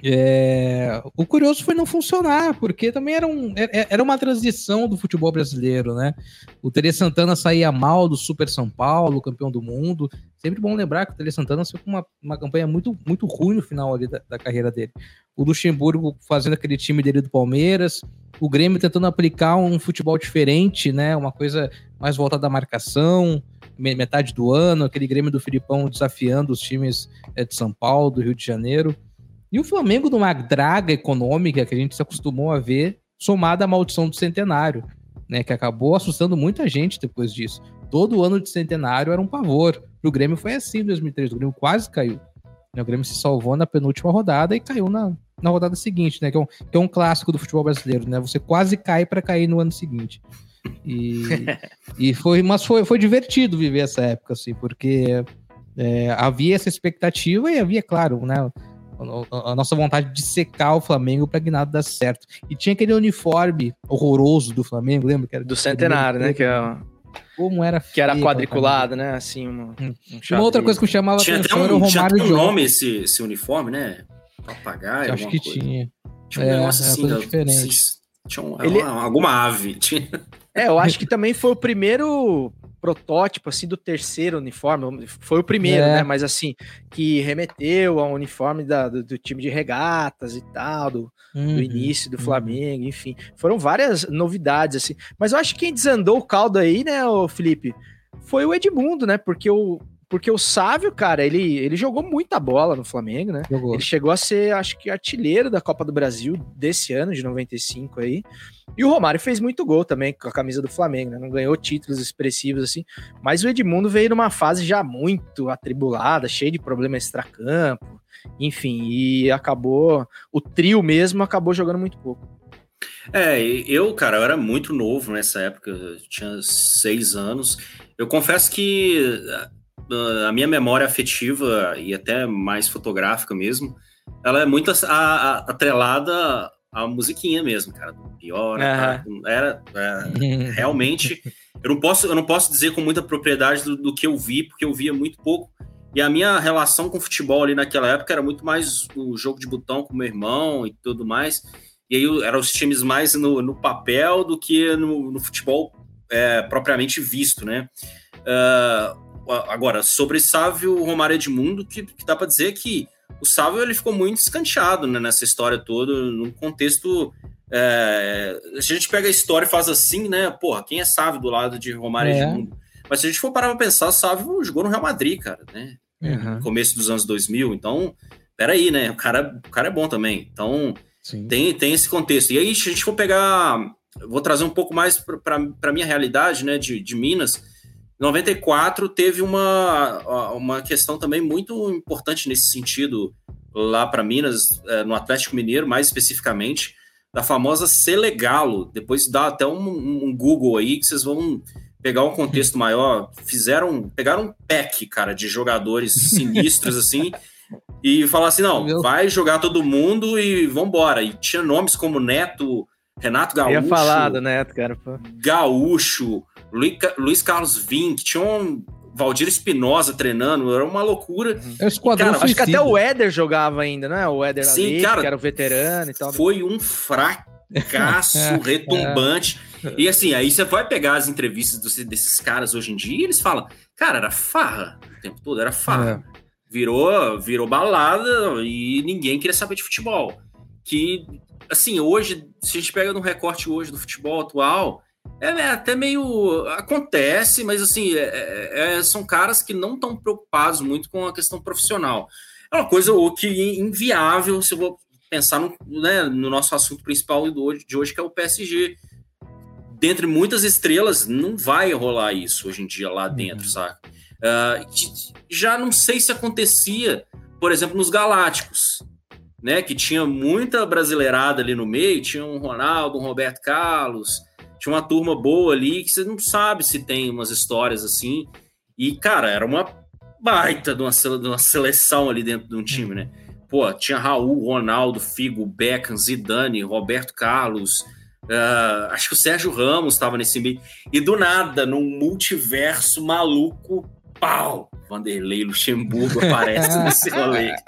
é, o curioso foi não funcionar, porque também era, um, era era uma transição do futebol brasileiro, né? O Tele Santana saía mal do Super São Paulo, campeão do mundo. Sempre bom lembrar que o Tele Santana saiu com uma, uma campanha muito, muito ruim no final ali da, da carreira dele. O Luxemburgo fazendo aquele time dele do Palmeiras, o Grêmio tentando aplicar um futebol diferente, né? Uma coisa mais voltada à marcação, me- metade do ano, aquele Grêmio do Filipão desafiando os times eh, de São Paulo, do Rio de Janeiro. E o Flamengo numa draga econômica que a gente se acostumou a ver, somada à maldição do centenário, né? Que acabou assustando muita gente depois disso. Todo ano de centenário era um pavor. O Grêmio foi assim em 2003, o Grêmio quase caiu. O Grêmio se salvou na penúltima rodada e caiu na, na rodada seguinte, né? Que é, um, que é um clássico do futebol brasileiro, né? Você quase cai para cair no ano seguinte. E, e foi, mas foi, foi divertido viver essa época, assim, porque é, havia essa expectativa e havia, claro, né? A, nossa vontade de secar o Flamengo para que nada desse certo. E tinha aquele uniforme horroroso do Flamengo, lembra? Que era Do centenário, né? Que, é- Como era que era quadriculado, né? Assim, uma, Hum. um Uma outra coisa que me chamava Tinha até atenção era o um, tinha Romário até um nome esse, esse uniforme, né? Papagaio, Acho alguma que coisa. tinha. Tinha um É, negócio assim, coisa eu- diferente. vocês- Tinha um- Ele- uma- alguma ave. Tinha... É, eu acho que também foi o primeiro protótipo, assim, do terceiro uniforme. Foi o primeiro, É. né? Mas, assim, que remeteu ao uniforme da- do, do time de regatas e tal, do, do Uhum, início do uhum. Flamengo, enfim. Foram várias novidades, assim. Mas eu acho que quem desandou o caldo aí, né, o Felipe, foi o Edmundo, né? Porque o, porque o Sávio, cara, ele, ele jogou muita bola no Flamengo, né? Jogou. Ele chegou a ser, acho que, artilheiro da Copa do Brasil desse ano, de 95 aí. E o Romário fez muito gol também com a camisa do Flamengo, né? Não ganhou títulos expressivos assim. Mas o Edmundo veio numa fase já muito atribulada, cheio de problema extracampo, enfim, e acabou. O trio mesmo acabou jogando muito pouco. É, e eu, cara, eu era muito novo nessa época, eu tinha seis anos. Eu confesso que a minha memória afetiva e até mais fotográfica mesmo, ela é muito a- a- atrelada à musiquinha mesmo, cara. Do Pior, Aham. era, é, realmente. Eu não posso, eu não posso dizer com muita propriedade do, do que eu vi, porque eu via muito pouco. E a minha relação com futebol ali naquela época era muito mais o jogo de botão com meu irmão e tudo mais. E aí eram os times mais no, no papel do que no, no futebol é, propriamente visto, né? Ah, agora, sobre Sávio Romário Edmundo, que, que dá para dizer que o Sávio ele ficou muito escanteado né, nessa história toda, num contexto. é, se a gente pega a história e faz assim, né? Porra, quem é Sávio do lado de Romário É. Edmundo? Mas se a gente for parar pra pensar, Sávio jogou no Real Madrid, cara, né? No começo dos anos 2000, então, peraí, né? O cara, o cara é bom também. Então, Sim. tem, tem esse contexto. E aí, se a gente for pegar. Vou trazer um pouco mais para a minha realidade, né, de, de Minas. Em 94 teve uma, uma questão também muito importante nesse sentido lá para Minas, eh, no Atlético Mineiro, mais especificamente, da famosa Selegalo. Depois dá até um, um Google aí que vocês vão pegar um contexto maior. Fizeram, pegaram um pack, cara, de jogadores sinistros assim e falar assim: não, vai jogar todo mundo e vambora. E tinha nomes como Neto, Renato Eu ia Gaúcho, falar do Neto, cara. pô. Gaúcho, Luiz, Ca- Luiz Carlos Vinck, tinha um Valdir Espinosa treinando, era uma loucura. É o esquadrão Cara, Acho que até o Éder jogava ainda, né? O Éder Sim, ali, cara, que era o veterano e tal. Foi um fracasso retumbante. E assim, aí você vai pegar as entrevistas dos- desses caras hoje em dia e eles falam, cara, era farra o tempo todo, era farra. Virou, virou balada e ninguém queria saber de futebol. Que, assim, hoje, se a gente pega no recorte hoje do futebol atual, é, é até meio. Acontece, mas assim, é- é- é- são caras que não estão preocupados muito com a questão profissional. É uma coisa o que inviável se eu vou pensar no, né, no nosso assunto principal do hoje- de hoje, que é o PSG. Dentre muitas estrelas, não vai rolar isso hoje em dia lá dentro, saca? Ah, j- já não sei se acontecia, por exemplo, nos Galácticos. Né? Que tinha muita brasileirada ali no meio, tinha um Ronaldo, um Roberto Carlos, tinha uma turma boa ali que você não sabe se tem umas histórias assim. E, cara, era uma baita de uma, de uma seleção ali dentro de um time, né? Pô, tinha Raul, Ronaldo, Figo, Beckham, Zidane, Roberto Carlos, uh, acho que o Sérgio Ramos estava nesse meio. E do nada, num multiverso maluco, pau! Vanderlei Luxemburgo aparece nesse rolê.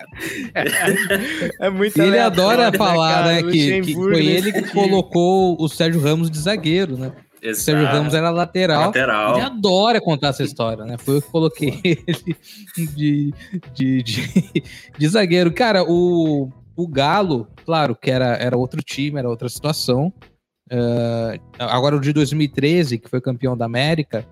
É, muito Ele adora né, falar, né, né que, que, foi ele que colocou o Sérgio Ramos de zagueiro, né? Exato. O Sérgio Ramos era lateral. lateral. Ele adora contar essa história, né? Foi eu que coloquei ele de, de, de, de zagueiro. Cara, o, o Galo, claro que era, era outro time, era outra situação. Uh, agora o de 2013, que foi campeão da América,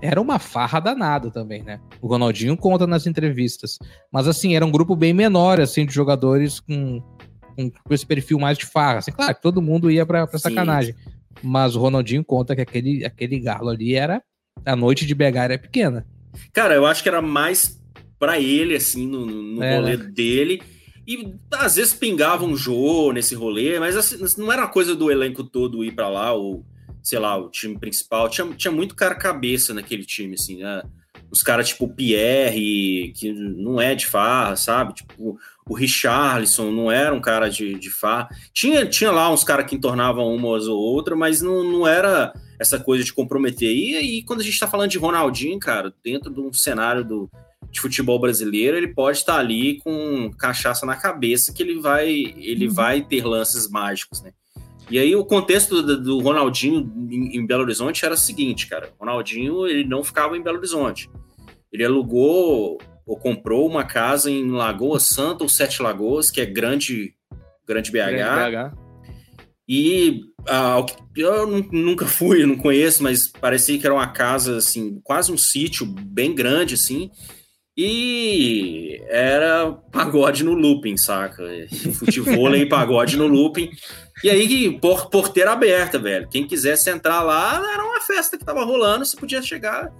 era uma farra danada também, né? O Ronaldinho conta nas entrevistas. Mas assim, era um grupo bem menor, assim, de jogadores com, com, com esse perfil mais de farra. Assim, claro, todo mundo ia pra, pra sacanagem. Mas o Ronaldinho conta que aquele, aquele galo ali era. A noite de BH era pequena. Cara, eu acho que era mais para ele, assim, no, no é, rolê né? dele. E às vezes pingava um Jô nesse rolê, mas assim, não era coisa do elenco todo ir para lá, ou sei lá, o time principal. Tinha, tinha muito cara cabeça naquele time, assim, né? Os caras tipo o Pierre, que não é de farra, sabe? Tipo, o Richarlison não era um cara de, de farra. Tinha, tinha lá uns caras que entornavam uma ou outra, mas não, não era essa coisa de comprometer. E aí, quando a gente tá falando de Ronaldinho, cara, dentro de um cenário do, de futebol brasileiro, ele pode estar tá ali com cachaça na cabeça que ele vai, ele uhum. vai ter lances mágicos, né? E aí o contexto do, do Ronaldinho em, em, Belo Horizonte era o seguinte, cara. O Ronaldinho ele não ficava em Belo Horizonte. Ele alugou ou comprou uma casa em Lagoa Santa ou Sete Lagoas, que é grande, grande BH. Grande BH. E ah, eu nunca fui, não conheço, mas parecia que era uma casa assim, quase um sítio bem grande assim. E era pagode no looping, saca? Futebol e pagode no looping. E aí, por, porteira aberta, velho. Quem quisesse entrar lá, era uma festa que tava rolando, você podia chegar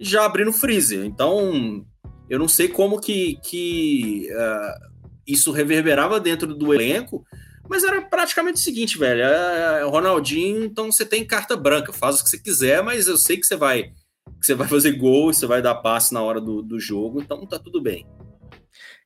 já abrir no freezer. Então, eu não sei como que, que uh, isso reverberava dentro do elenco, mas era praticamente o seguinte, velho. É, é, Ronaldinho, então você tem carta branca, faz o que você quiser, mas eu sei que você vai que você vai fazer gol, você vai dar passe na hora do, do jogo, então tá tudo bem.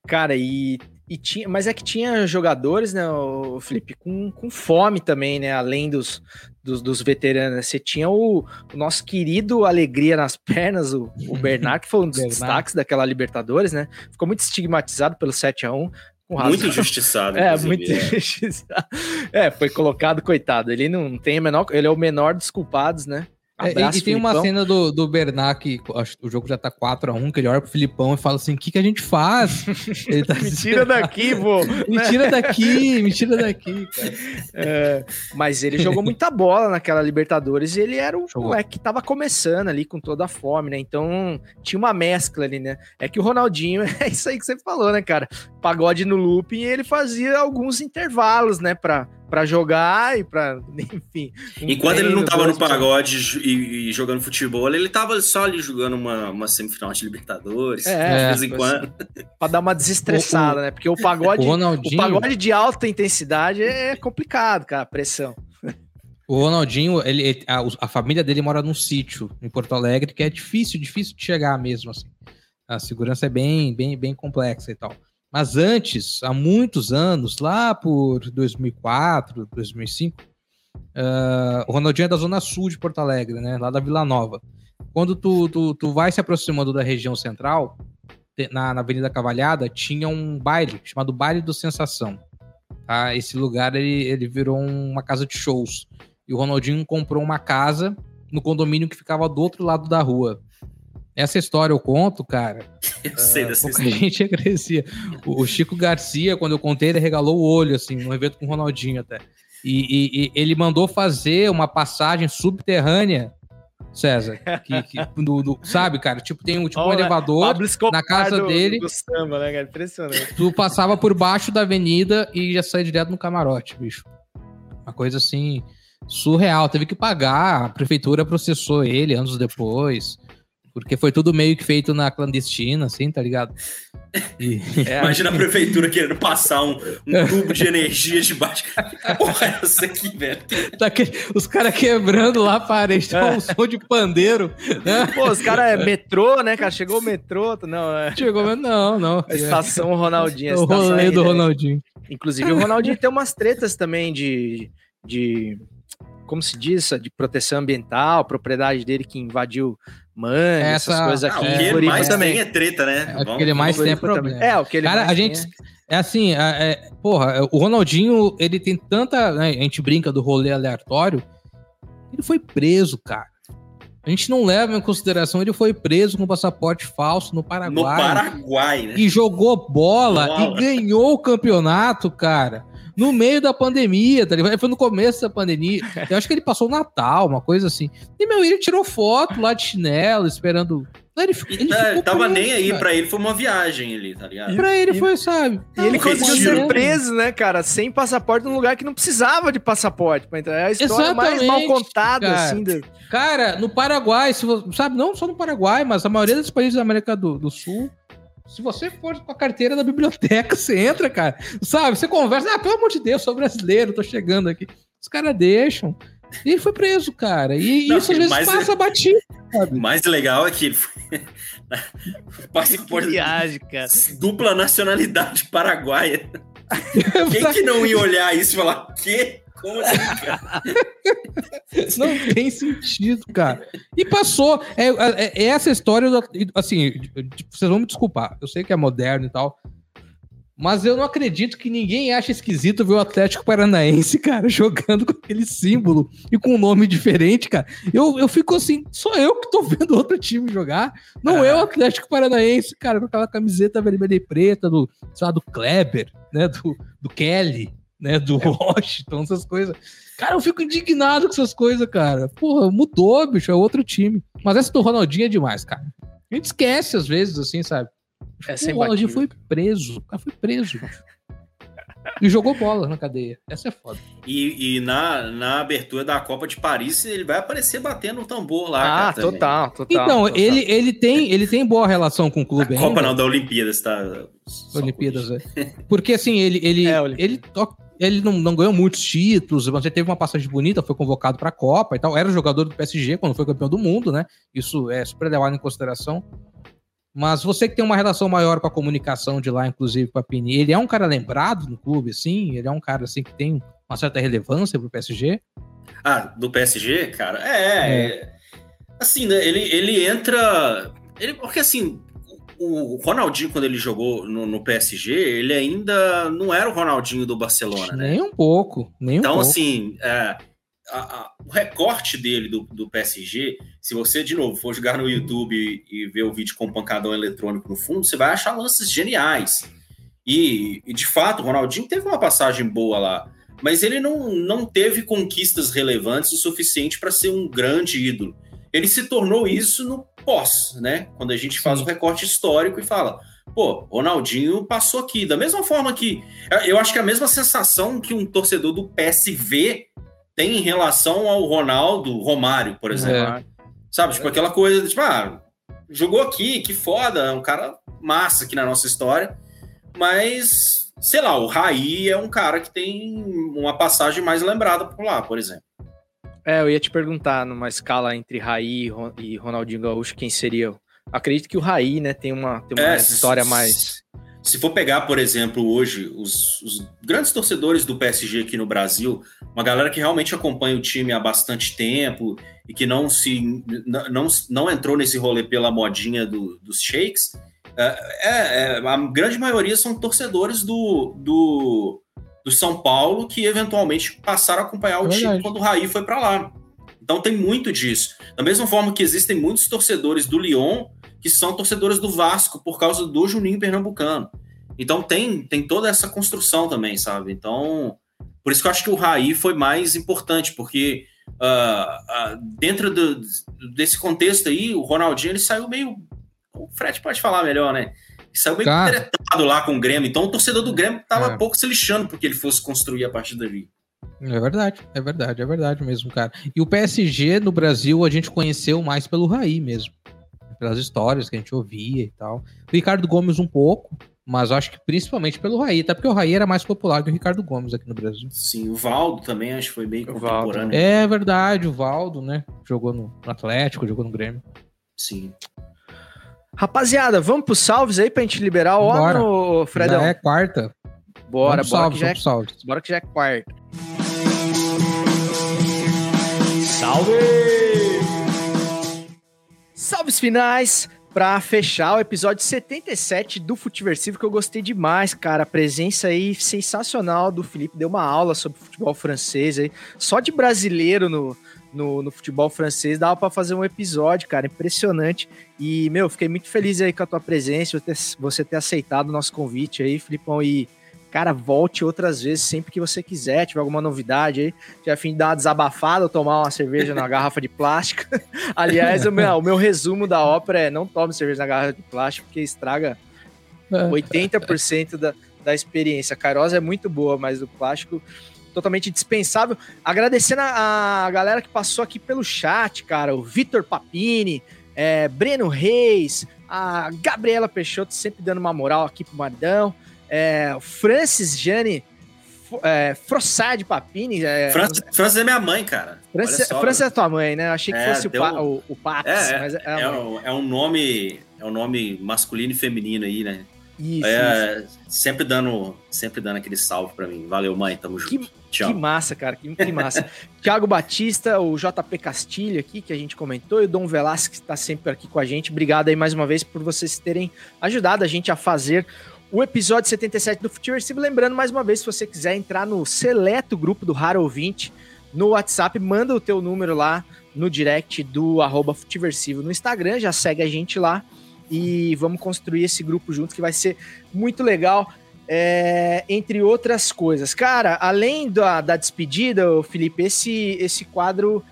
Cara, e, e tinha, mas é que tinha jogadores, né, o Felipe, com, com fome também, né? Além dos, dos, dos veteranos. Você tinha o, o, nosso querido Alegria nas pernas, o, o Bernard, que foi um dos destaques daquela Libertadores, né? Ficou muito estigmatizado pelo 7 a 1 muito injustiçado. É, muito é. injustiçado. É, foi colocado, coitado. Ele não tem a menor. Ele é o menor dos culpados, né? Abraço, é, e, tem uma cena do, do Bernat que acho que o jogo já tá 4x1, que ele olha pro Filipão e fala assim: o que, que a gente faz? Ele tá me tira daqui, vô. me tira daqui, me tira daqui, cara. É, mas ele jogou muita bola naquela Libertadores e ele era o moleque que tava começando ali com toda a fome, né? Então tinha uma mescla ali, né? É que o Ronaldinho, é isso aí que você falou, né, cara? Pagode no looping e ele fazia alguns intervalos, né, pra para jogar e para, enfim. Um Enquanto ele não tava no pagode e, e, jogando futebol, ele tava só ali jogando uma, uma semifinal de Libertadores, é, de vez em quando. Para dar uma desestressada, o, né? Porque o pagode, o, o, pagode de alta intensidade é complicado, cara, a pressão. O Ronaldinho, ele, a, a, família dele mora num sítio em Porto Alegre, que é difícil, difícil de chegar mesmo, assim. A segurança é bem, bem, bem complexa e tal. Mas antes, há muitos anos, lá por 2004, 2005, uh, o Ronaldinho é da zona sul de Porto Alegre, né? Lá da Vila Nova. Quando tu, tu, tu vai se aproximando da região central, na, na Avenida Cavalhada, tinha um baile chamado Baile do Sensação. Tá? Esse lugar ele, ele virou uma casa de shows. E o Ronaldinho comprou uma casa no condomínio que ficava do outro lado da rua. Essa história eu conto, cara. Eu sei uh, dessa história. A gente crescia. O, Chico Garcia, quando eu contei, ele regalou o olho, assim, num evento com o Ronaldinho até. E, e, e ele mandou fazer uma passagem subterrânea, César. Que, que do, do, sabe, cara? Tipo, tem um, tipo, um elevador na casa do, dele. Do samba, né, cara? Impressionante. Tu passava por baixo da avenida e já saía direto no camarote, bicho. Uma coisa assim surreal. Teve que pagar, a prefeitura processou ele anos depois. Porque foi tudo meio que feito na clandestina, assim, tá ligado? E- É, Imagina a prefeitura querendo passar um, um tubo de energia debaixo. Que porra é essa aqui, velho? tá que- os caras quebrando lá a parede, tá um som de pandeiro. né? Pô, os caras é metrô, né, cara? Chegou o metrô. Não, é. Chegou, mas não, não. A estação Ronaldinho. a o estação rolê do aí, né? Ronaldinho. Inclusive, o Ronaldinho tem umas tretas também de. de como se diz? De proteção ambiental, propriedade dele que invadiu essas Essa- coisas Ah, aqui. o em que ele Floripa mais também. tem é treta, né? É Vamos- porque ele mais tem é problema. É, o que ele Cara, mais a tem gente. É assim, é, é- porra, o Ronaldinho, ele tem tanta. né, a gente brinca do rolê aleatório. Ele foi preso, cara. A gente não leva em consideração, ele foi preso com passaporte falso no Paraguai. No Paraguai, né? E jogou bola Bola. e ganhou o campeonato, cara. No meio da pandemia, tá ligado? Foi no começo da pandemia. Eu acho que ele passou o Natal, uma coisa assim. E, meu, ele tirou foto lá de chinelo, esperando. Não, Ele, fi- ele É, ficou tava preso, nem aí, cara. pra ele foi uma viagem ali, tá ligado? Pra ele E- foi, sabe? E ele conseguiu ser preso, né, cara? Sem passaporte num lugar que não precisava de passaporte pra entrar. É a história mais Exatamente, mal contada, cara. assim. Do... Cara, no Paraguai, se você, sabe, não só no Paraguai, mas a maioria dos países da América do, do Sul, se você for com a carteira da biblioteca, você entra, cara. Sabe, você conversa, ah, pelo amor de Deus, sou brasileiro, tô chegando aqui. Os caras deixam. E ele foi preso, cara. E Não, isso às vezes passa batido. O mais legal é que ele foi. Passaporte viagem, cara. dupla nacionalidade paraguaia. Quem que não ia olhar isso e falar, quê? Como assim, cara? Não tem sentido, cara. E passou. É, é- é essa história, do- assim, vocês vão me desculpar. Eu sei que é moderno e tal. Mas eu não acredito que ninguém ache esquisito ver o Atlético Paranaense, cara, jogando com aquele símbolo e com um nome diferente, cara. Eu, eu fico assim, só eu que tô vendo outro time jogar. Não é o Atlético Paranaense, cara, com aquela camiseta vermelha e preta do, sei lá, do Kleber, né? Do, do Kelly, né? Do Washington, essas coisas. Cara, eu fico indignado com essas coisas, cara. Porra, mudou, bicho, é outro time. Mas essa do Ronaldinho é demais, cara. A gente esquece às vezes, assim, sabe? É o Ronaldinho imbatível. foi preso. O cara foi preso, bicho. E jogou bola na cadeia. Essa é foda. E, e na, na abertura da Copa de Paris, ele vai aparecer batendo o tambor lá. Ah, cara, total, total. Então, total. ele, ele, tem, ele tem boa relação com o clube Copa ainda. não, da Olimpíadas, tá? Só Olimpíadas, é. Porque assim, ele, ele, É, ele, to- ele não, não ganhou muitos títulos, mas ele teve uma passagem bonita, foi convocado pra Copa e tal. Era jogador do PSG quando foi campeão do mundo, né? Isso é super levado em consideração. Mas você que tem uma relação maior com a comunicação de lá, inclusive com a Pini, ele é um cara lembrado no clube, assim? Ele é um cara assim que tem uma certa relevância pro PSG? Ah, do PSG, cara? É. é. Assim, né? Ele, ele entra. Ele, porque assim, o, Ronaldinho, quando ele jogou no, no PSG, ele ainda não era o Ronaldinho do Barcelona, né? Nem um pouco, nem um Então, pouco. assim, é, a- a- o recorte dele do, do PSG, se você, de novo, for jogar no YouTube e, e ver o vídeo com o pancadão eletrônico no fundo, você vai achar lances geniais. E, e, de fato, o Ronaldinho teve uma passagem boa lá, mas ele não, não teve conquistas relevantes o suficiente para ser um grande ídolo. Ele se tornou isso no pós, né? Quando a gente faz o recorte histórico e fala, pô, Ronaldinho passou aqui. Da mesma forma que. Eu acho que é a mesma sensação que um torcedor do PSV tem em relação ao Ronaldo Romário, por exemplo. É. Sabe? Tipo, aquela coisa, tipo, ah, jogou aqui, que foda, é um cara massa aqui na nossa história. Mas, sei lá, o Raí é um cara que tem uma passagem mais lembrada por lá, por exemplo. É, eu ia te perguntar, numa escala entre Raí e Ron- Ronaldinho Gaúcho, quem seria? Acredito que o Raí, né, tem uma, tem uma É, história mais. Se for pegar, por exemplo, hoje, os, os grandes torcedores do PSG aqui no Brasil, uma galera que realmente acompanha o time há bastante tempo e que não se n- não, não entrou nesse rolê pela modinha do- dos shakes, é, é- é, a grande maioria são torcedores do, do, do São Paulo que eventualmente passaram a acompanhar o É time quando o Raí foi para lá. Então tem muito disso. Da mesma forma que existem muitos torcedores do Lyon que são torcedores do Vasco por causa do Juninho Pernambucano. Então tem, tem toda essa construção também, sabe? Então, por isso que eu acho que o Raí foi mais importante, porque ah, ah, dentro do- desse contexto aí, o Ronaldinho ele saiu meio. O Fred pode falar melhor, né? Ele saiu meio Cara. tretado lá com o Grêmio. Então o torcedor do Grêmio tava É. pouco se lixando porque ele fosse construir a partir dali. É verdade, é verdade, é verdade mesmo, cara. E o PSG no Brasil a gente conheceu mais pelo Raí mesmo. pelas histórias que a gente ouvia e tal. O Ricardo Gomes um pouco, mas acho que principalmente pelo Raí, até porque o Raí era mais popular que o Ricardo Gomes aqui no Brasil. Sim, o Valdo também acho que foi bem O contemporâneo. É verdade, o Valdo, né? Jogou no Atlético, jogou no Grêmio. Sim. Rapaziada, vamos pros salves aí pra gente liberar o Bora. ô, Fredão. Já é quarta. Bora, Vamos bora, salve, que já é, bora que já é quarta. Salve! Salves finais pra fechar o episódio 77 do Futiversivo, que eu gostei demais, cara. A presença aí sensacional do Felipe, deu uma aula sobre futebol francês aí. Só de brasileiro no, no, no futebol francês dava pra fazer um episódio, cara. Impressionante. E, meu, fiquei muito feliz aí com a tua presença, você ter, aceitado o nosso convite aí, Filipão. E, cara, volte outras vezes, sempre que você quiser, tiver alguma novidade aí. Tiver fim de dar uma desabafada tomar uma cerveja na garrafa de plástico. Aliás, o meu, o meu resumo da ópera é não tome cerveja na garrafa de plástico, porque estraga 80% da, da experiência. A Kairos é muito boa, mas o plástico totalmente dispensável. Agradecendo a, a galera que passou aqui pelo chat, cara. O Vitor Papini, é, Breno Reis, a Gabriela Peixoto sempre dando uma moral aqui pro Maridão. É, o Francis Jane é, Frossard Papini. É, França é minha mãe, cara. Só, França é tua mãe, né? Eu achei que É, fosse o, pa, o, o Paps, É, mas é, é, um, é um nome. É um nome masculino e feminino aí, né? Isso, isso. É, sempre dando, sempre dando aquele salve pra mim. Valeu, mãe, tamo junto. Tchau. Que massa, cara, que, que massa. Thiago Batista, o JP Castilho aqui, que a gente comentou, e o Dom Velasquez, que está sempre aqui com a gente. Obrigado aí mais uma vez por vocês terem ajudado a gente a fazer o episódio 77 do Futeversivo. Lembrando mais uma vez, se você quiser entrar no seleto grupo do Raro Ouvinte no WhatsApp, manda o teu número lá no direct do arroba Futiversivo no Instagram, já segue a gente lá e vamos construir esse grupo juntos que vai ser muito legal. É, entre outras coisas. Cara, além da, da despedida, Felipe, esse, esse quadro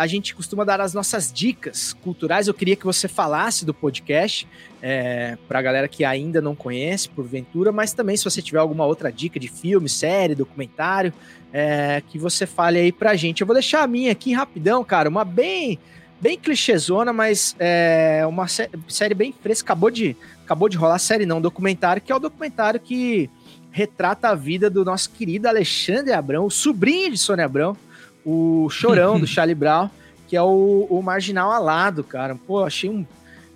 a gente costuma dar as nossas dicas culturais. Eu queria que você falasse do podcast é, para a galera que ainda não conhece, porventura, mas também se você tiver alguma outra dica de filme, série, documentário, é, que você fale aí pra gente. Eu vou deixar a minha aqui rapidão, cara, uma bem bem clichêzona, mas é uma sé- série bem fresca. Acabou de, acabou de rolar série, não, documentário, que é o documentário que retrata a vida do nosso querido Alexandre Abrão, o sobrinho de Sônia Abrão, o chorão do Charlie Brown, que é o, o marginal alado, cara. Pô, achei um.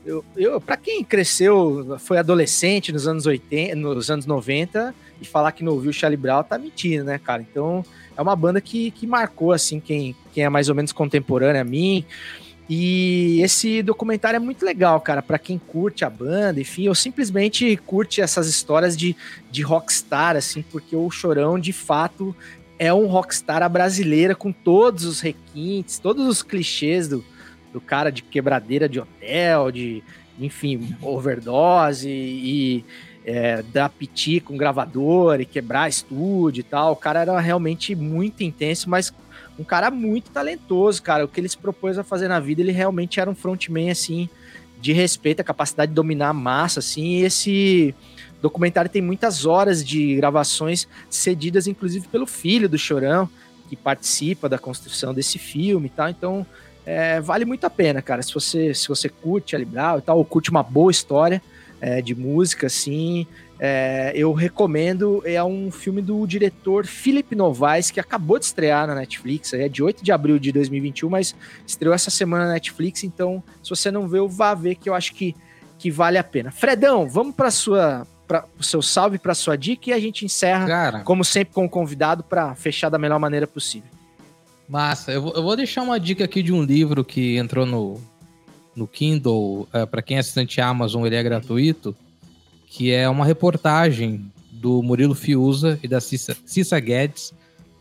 Eu, eu, pra quem cresceu, foi adolescente nos anos 80, nos anos 90, e falar que não ouviu o Charlie Brown tá mentindo, né, cara? Então, é uma banda que, que marcou, assim, quem, quem é mais ou menos contemporâneo a mim. E esse documentário é muito legal, cara, para quem curte a banda, enfim, ou simplesmente curte essas histórias de, de rockstar, assim, porque o Chorão, de fato, é um rockstar à brasileira, com todos os requintes, todos os clichês do, do cara de quebradeira de hotel, de, enfim, overdose e é, dar piti com gravador e quebrar estúdio e tal. O cara era realmente muito intenso, mas um cara muito talentoso, cara. O que ele se propôs a fazer na vida, ele realmente era um frontman, assim, de respeito, a capacidade de dominar a massa, assim. E esse documentário tem muitas horas de gravações cedidas, inclusive, pelo filho do Chorão, que participa da construção desse filme e tal. Então, é, vale muito a pena, cara. Se você, se você curte a Libral e tal, ou curte uma boa história é, de música, assim, é, eu recomendo. É um filme do diretor Philip Novaes, que acabou de estrear na Netflix. É de 8 de abril de 2021, mas estreou essa semana na Netflix. Então, se você não viu, vá ver, que eu acho que, que vale a pena. Fredão, vamos para sua. Para o seu salve para sua dica e a gente encerra, Cara, como sempre, com o convidado para fechar da melhor maneira possível. Massa, eu vou, eu vou deixar uma dica aqui de um livro que entrou no, no Kindle, para quem é assinante Amazon, ele é gratuito, que é uma reportagem do Murilo Fiuza e da Cissa, Cissa Guedes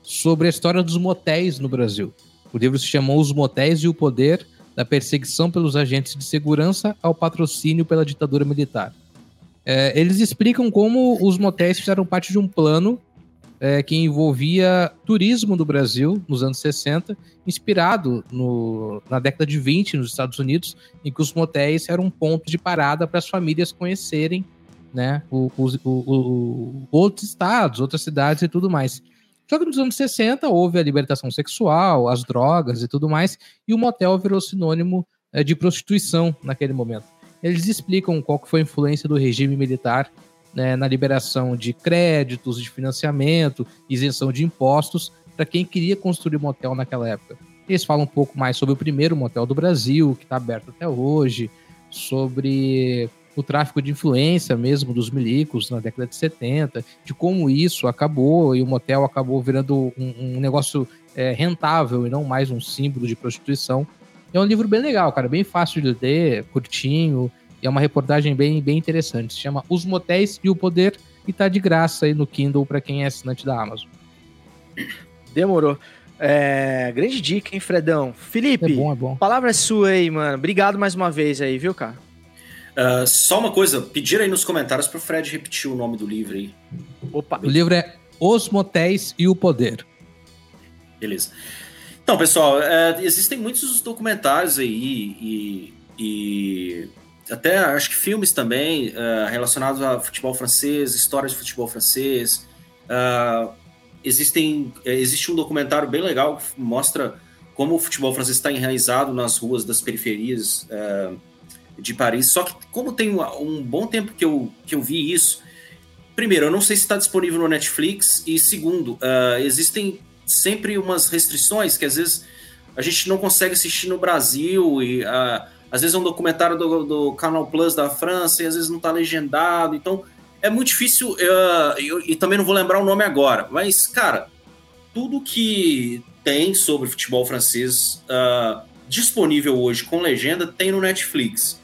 sobre a história dos motéis no Brasil. O livro se chamou Os Motéis e o Poder, da perseguição pelos agentes de segurança ao patrocínio pela ditadura militar. É, eles explicam como os motéis fizeram parte de um plano é, que envolvia turismo do Brasil nos anos 60, inspirado no, na década de 20 nos Estados Unidos, em que os motéis eram um ponto de parada para as famílias conhecerem né, os- outros estados, outras cidades e tudo mais. Só que nos anos 60 houve a libertação sexual, as drogas e tudo mais, e o motel virou sinônimo é, de prostituição naquele momento. eles explicam qual que foi a influência do regime militar né, na liberação de créditos, de financiamento, isenção de impostos para quem queria construir motel naquela época. Eles falam um pouco mais sobre o primeiro motel do Brasil, que está aberto até hoje, sobre o tráfico de influência mesmo dos milicos na década de 70, de como isso acabou e o motel acabou virando um, um negócio é, rentável e não mais um símbolo de prostituição. É um livro bem legal, cara, bem fácil de ler, curtinho, e é uma reportagem bem, bem interessante. Se chama Os Motéis e o Poder e tá de graça aí no Kindle para quem é assinante da Amazon. Demorou. É, grande dica, hein, Fredão? Felipe, É bom, é bom. palavra é sua aí, mano. Obrigado mais uma vez aí, viu, cara? Ah, só uma coisa, pedir aí nos comentários pro Fred repetir o nome do livro aí. Opa. O livro é Os Motéis e o Poder. Beleza. Então, pessoal, é, existem muitos documentários aí e, e até acho que filmes também é, relacionados a futebol francês, história de futebol francês. Ah, existem, é, existe um documentário bem legal que mostra como o futebol francês está enraizado nas ruas das periferias é, de Paris. Só que como tem um, bom tempo que eu, que eu vi isso, primeiro, eu não sei se está disponível no Netflix, e segundo, ah, existem sempre umas restrições que às vezes a gente não consegue assistir no Brasil e ah, às vezes é um documentário do, do Canal Plus da França e às vezes não está legendado, então é muito difícil ah, eu- e também não vou lembrar o nome agora, mas cara, tudo que tem sobre futebol francês disponível hoje com legenda tem no Netflix.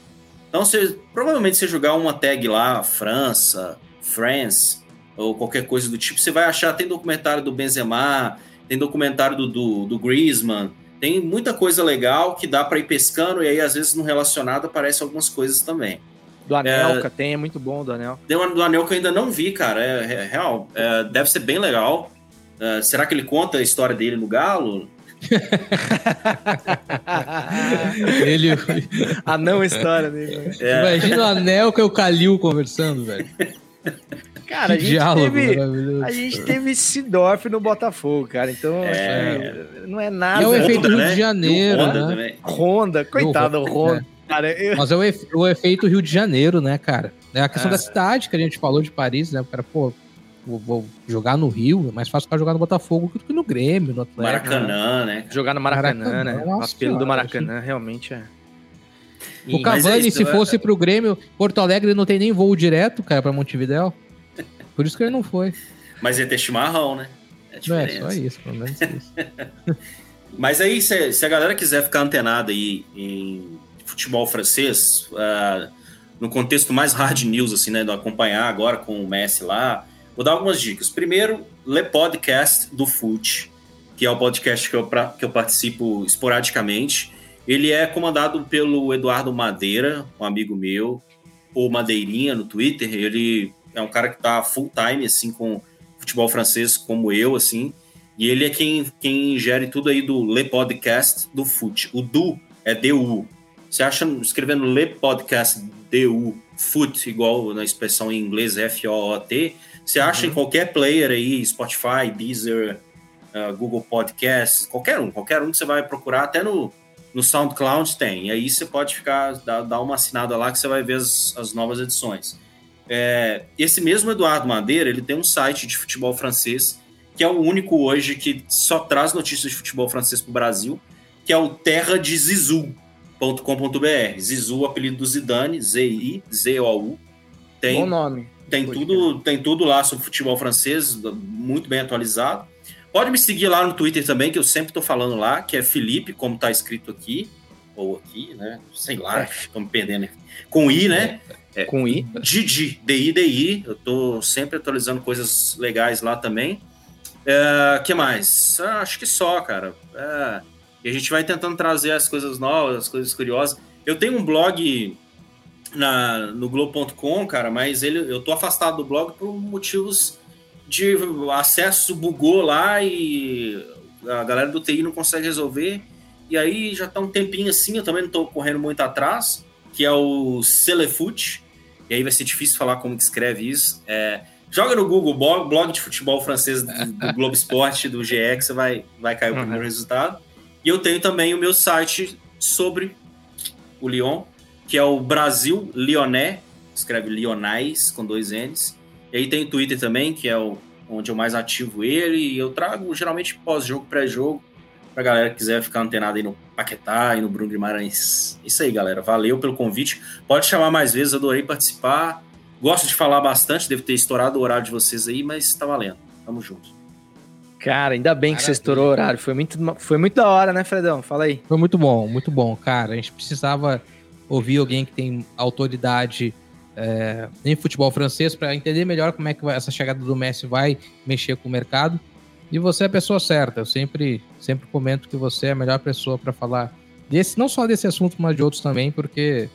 Então, você, provavelmente, você jogar uma tag lá, França, France, ou qualquer coisa do tipo, você vai achar, tem documentário do Benzema, tem documentário do, do, do Griezmann, tem muita coisa legal que dá para ir pescando, e aí, às vezes, no relacionado, aparecem algumas coisas também. Do Anelka tem, é muito bom do Anel. Tem um do Anel que eu ainda não vi, cara, é, é real, é, deve ser bem legal. É, será que ele conta a história dele no Galo? Ele, A não história dele. né? É, imagina o Anelka e o Calil conversando, velho. Cara, a gente diálogo teve. A gente teve Sidorf no Botafogo, cara. Então, É. acho que não é E nada. é o Honda, efeito Rio né? de Janeiro, E Honda né? também. Honda, coitado do Honda, Honda. Cara, eu- Mas é o, efe- o efeito Rio de Janeiro, né, cara? É a questão Ah. da cidade que a gente falou de Paris, né? O cara, pô, vou, vou jogar no Rio, é mais fácil ficar jogar no Botafogo do que no Grêmio, no Atlético. Maracanã, né? jogar no Maracanã, Maracanã, né? O apelo do Maracanã realmente é. O é Cavani, isso, se né? fosse pro Grêmio, Porto Alegre não tem nem voo direto, cara, pra Montevidéu. Por isso que ele não foi. Mas ia ter chimarrão, né? É é só isso, pelo menos isso. Mas aí, se, se a galera quiser ficar antenada aí em futebol francês, ah, no contexto mais hard news, assim, né? Do acompanhar agora com o Messi lá, vou dar algumas dicas. Primeiro, Le Podcast do Fute, que é o podcast que eu, pra- que eu participo esporadicamente. Ele é comandado pelo Eduardo Madeira, um amigo meu, ou Madeirinha no Twitter. Ele é um cara que tá full time, assim, com futebol francês como eu, assim. E ele é quem, quem gere tudo aí do Le Podcast do Foot. O Du é DU. Você acha escrevendo Le Podcast DU Foot, igual na expressão em inglês F-O-O-T, você acha em qualquer player aí, Spotify, Deezer, ah, Google Podcasts, qualquer um, qualquer um que você vai procurar, até no, no SoundCloud tem. E aí você pode ficar, dar, dar uma assinada lá que você vai ver as, as novas edições. É, esse mesmo Eduardo Madeira, ele tem um site de futebol francês que é o único hoje que só traz notícias de futebol francês para o Brasil, que é o terra de Zizu.com.br. Zizu, apelido do Zidane, Z-I, Z-O-U. Tem, Bom nome. Tem tudo, tem tudo lá sobre futebol francês, muito bem atualizado. Pode me seguir lá no Twitter também, que eu sempre estou falando lá, que é Felipe, como está escrito aqui, ou aqui, né? Sei lá, estou me perdendo. Com I, né? É, Com I. Didi, D-I-D-I. Eu tô sempre atualizando coisas legais lá também. É, que mais? Ah, acho que só, cara. É, e a gente vai tentando trazer as coisas novas, as coisas curiosas. Eu tenho um blog na, no Globo.com, cara, mas ele, eu tô afastado do blog por motivos de acesso bugou lá e a galera do TI não consegue resolver. E aí já tá um tempinho assim, eu também não tô correndo muito atrás, que é o Celefut. E aí vai ser difícil falar como que escreve isso. É, joga no Google blog, blog de futebol francês do, do Globo Esporte, do GE, que você vai, vai cair o primeiro resultado. E eu tenho também o meu site sobre o Lyon, que é o Brasil Lioné, escreve Lionais com dois N's. E aí tem o Twitter também, que é o, onde eu mais ativo ele, e eu trago geralmente pós-jogo, pré-jogo, pra galera que quiser ficar antenada aí no Paquetá e no Bruno Guimarães. Isso aí, galera. Valeu pelo convite. Pode chamar mais vezes, adorei participar. Gosto de falar bastante, devo ter estourado o horário de vocês aí, mas tá valendo. Tamo junto. Cara, ainda bem que você estourou o horário. Foi muito, foi muito da hora, né, Fredão? Fala aí. Foi muito bom, muito bom, cara. A gente precisava ouvir alguém que tem autoridade é, em futebol francês para entender melhor como é que vai- essa chegada do Messi vai mexer com o mercado. E você é a pessoa certa. Eu sempre, sempre comento que você é a melhor pessoa para falar desse, não só desse assunto, mas de outros também, porque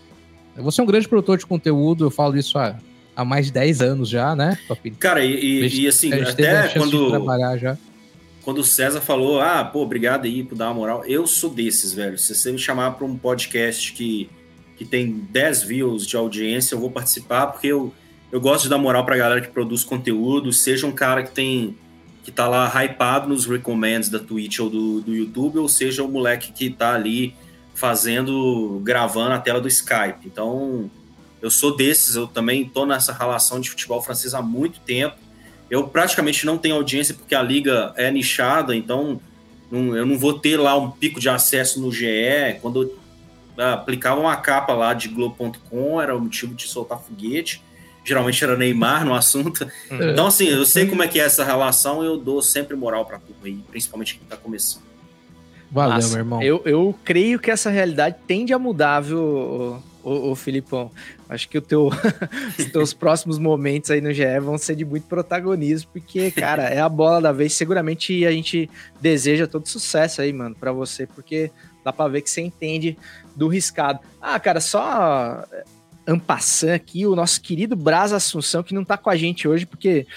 você é um grande produtor de conteúdo. Eu falo isso há, há mais de 10 anos já, né? Papi? Cara, e, e- e, assim, gente até quando, trabalhar já. quando o César falou, ah, pô, obrigado aí por dar uma moral, eu sou desses, velho. Se você me chamar para um podcast que, que tem 10 views de audiência, eu vou participar, porque eu, eu gosto de dar moral pra galera que produz conteúdo, seja um cara que tem que tá lá hypado nos recommends da Twitch ou do, do YouTube, ou seja um moleque que tá ali fazendo, gravando a tela do Skype. Então, eu sou desses, eu também tô nessa relação de futebol francês há muito tempo. Eu praticamente não tenho audiência porque a liga é nichada, então eu não vou ter lá um pico de acesso no GE. Quando eu ah, aplicava uma capa lá de Globo.com, era o motivo de soltar foguete. Geralmente era Neymar no assunto. Então, assim, eu sei como é que é essa relação e eu dou sempre moral pra turma aí, principalmente quem tá começando. Valeu, Massa. meu irmão. Eu, eu creio que essa realidade tende a mudar, viu, o, o, o Filipão? Acho que o teu, os teus próximos momentos aí no GE vão ser de muito protagonismo, porque, cara, é a bola da vez. Seguramente a gente deseja todo sucesso aí, mano, pra você, porque dá pra ver que você entende do riscado. Ah, cara, só ampassando aqui, o nosso querido Braz Assunção, que não tá com a gente hoje, porque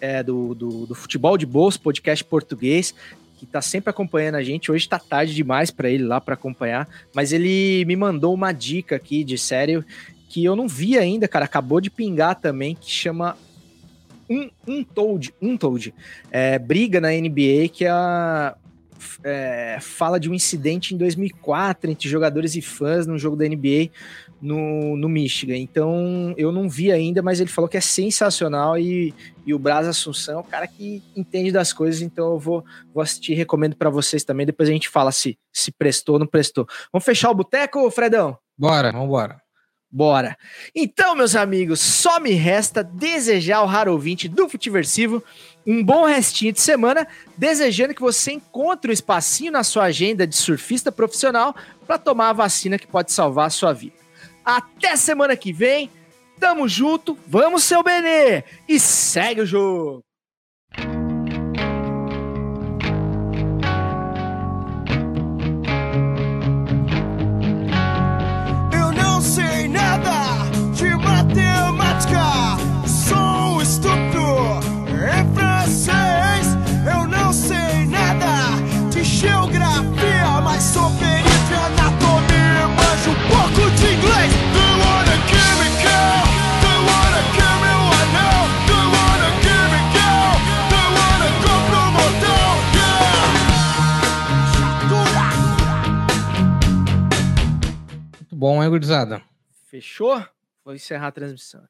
é do, do, do Futebol de Bolsa, podcast português, que tá sempre acompanhando a gente. Hoje tá tarde demais para ele lá para acompanhar, mas ele me mandou uma dica aqui de sério que eu não vi ainda, cara. Acabou de pingar também, que chama um, um Toad, um Toad. É, briga na NBA que a, é, fala de um incidente em 2004 entre jogadores e fãs num jogo da NBA no, no Michigan. Então eu não vi ainda, mas ele falou que é sensacional e, e o Braz Assunção é o cara que entende das coisas, então eu vou, vou assistir recomendo para vocês também. Depois a gente fala se, se prestou ou não prestou. Vamos fechar o boteco, Fredão? Bora, vambora. Bora. Então, meus amigos, só me resta desejar ao raro ouvinte do Futiversivo um bom restinho de semana, desejando que você encontre um espacinho na sua agenda de surfista profissional para tomar a vacina que pode salvar a sua vida. Até semana que vem, tamo junto, vamos seu Benê e segue o jogo. Bom, hein, gurizada? Fechou? Vou encerrar a transmissão.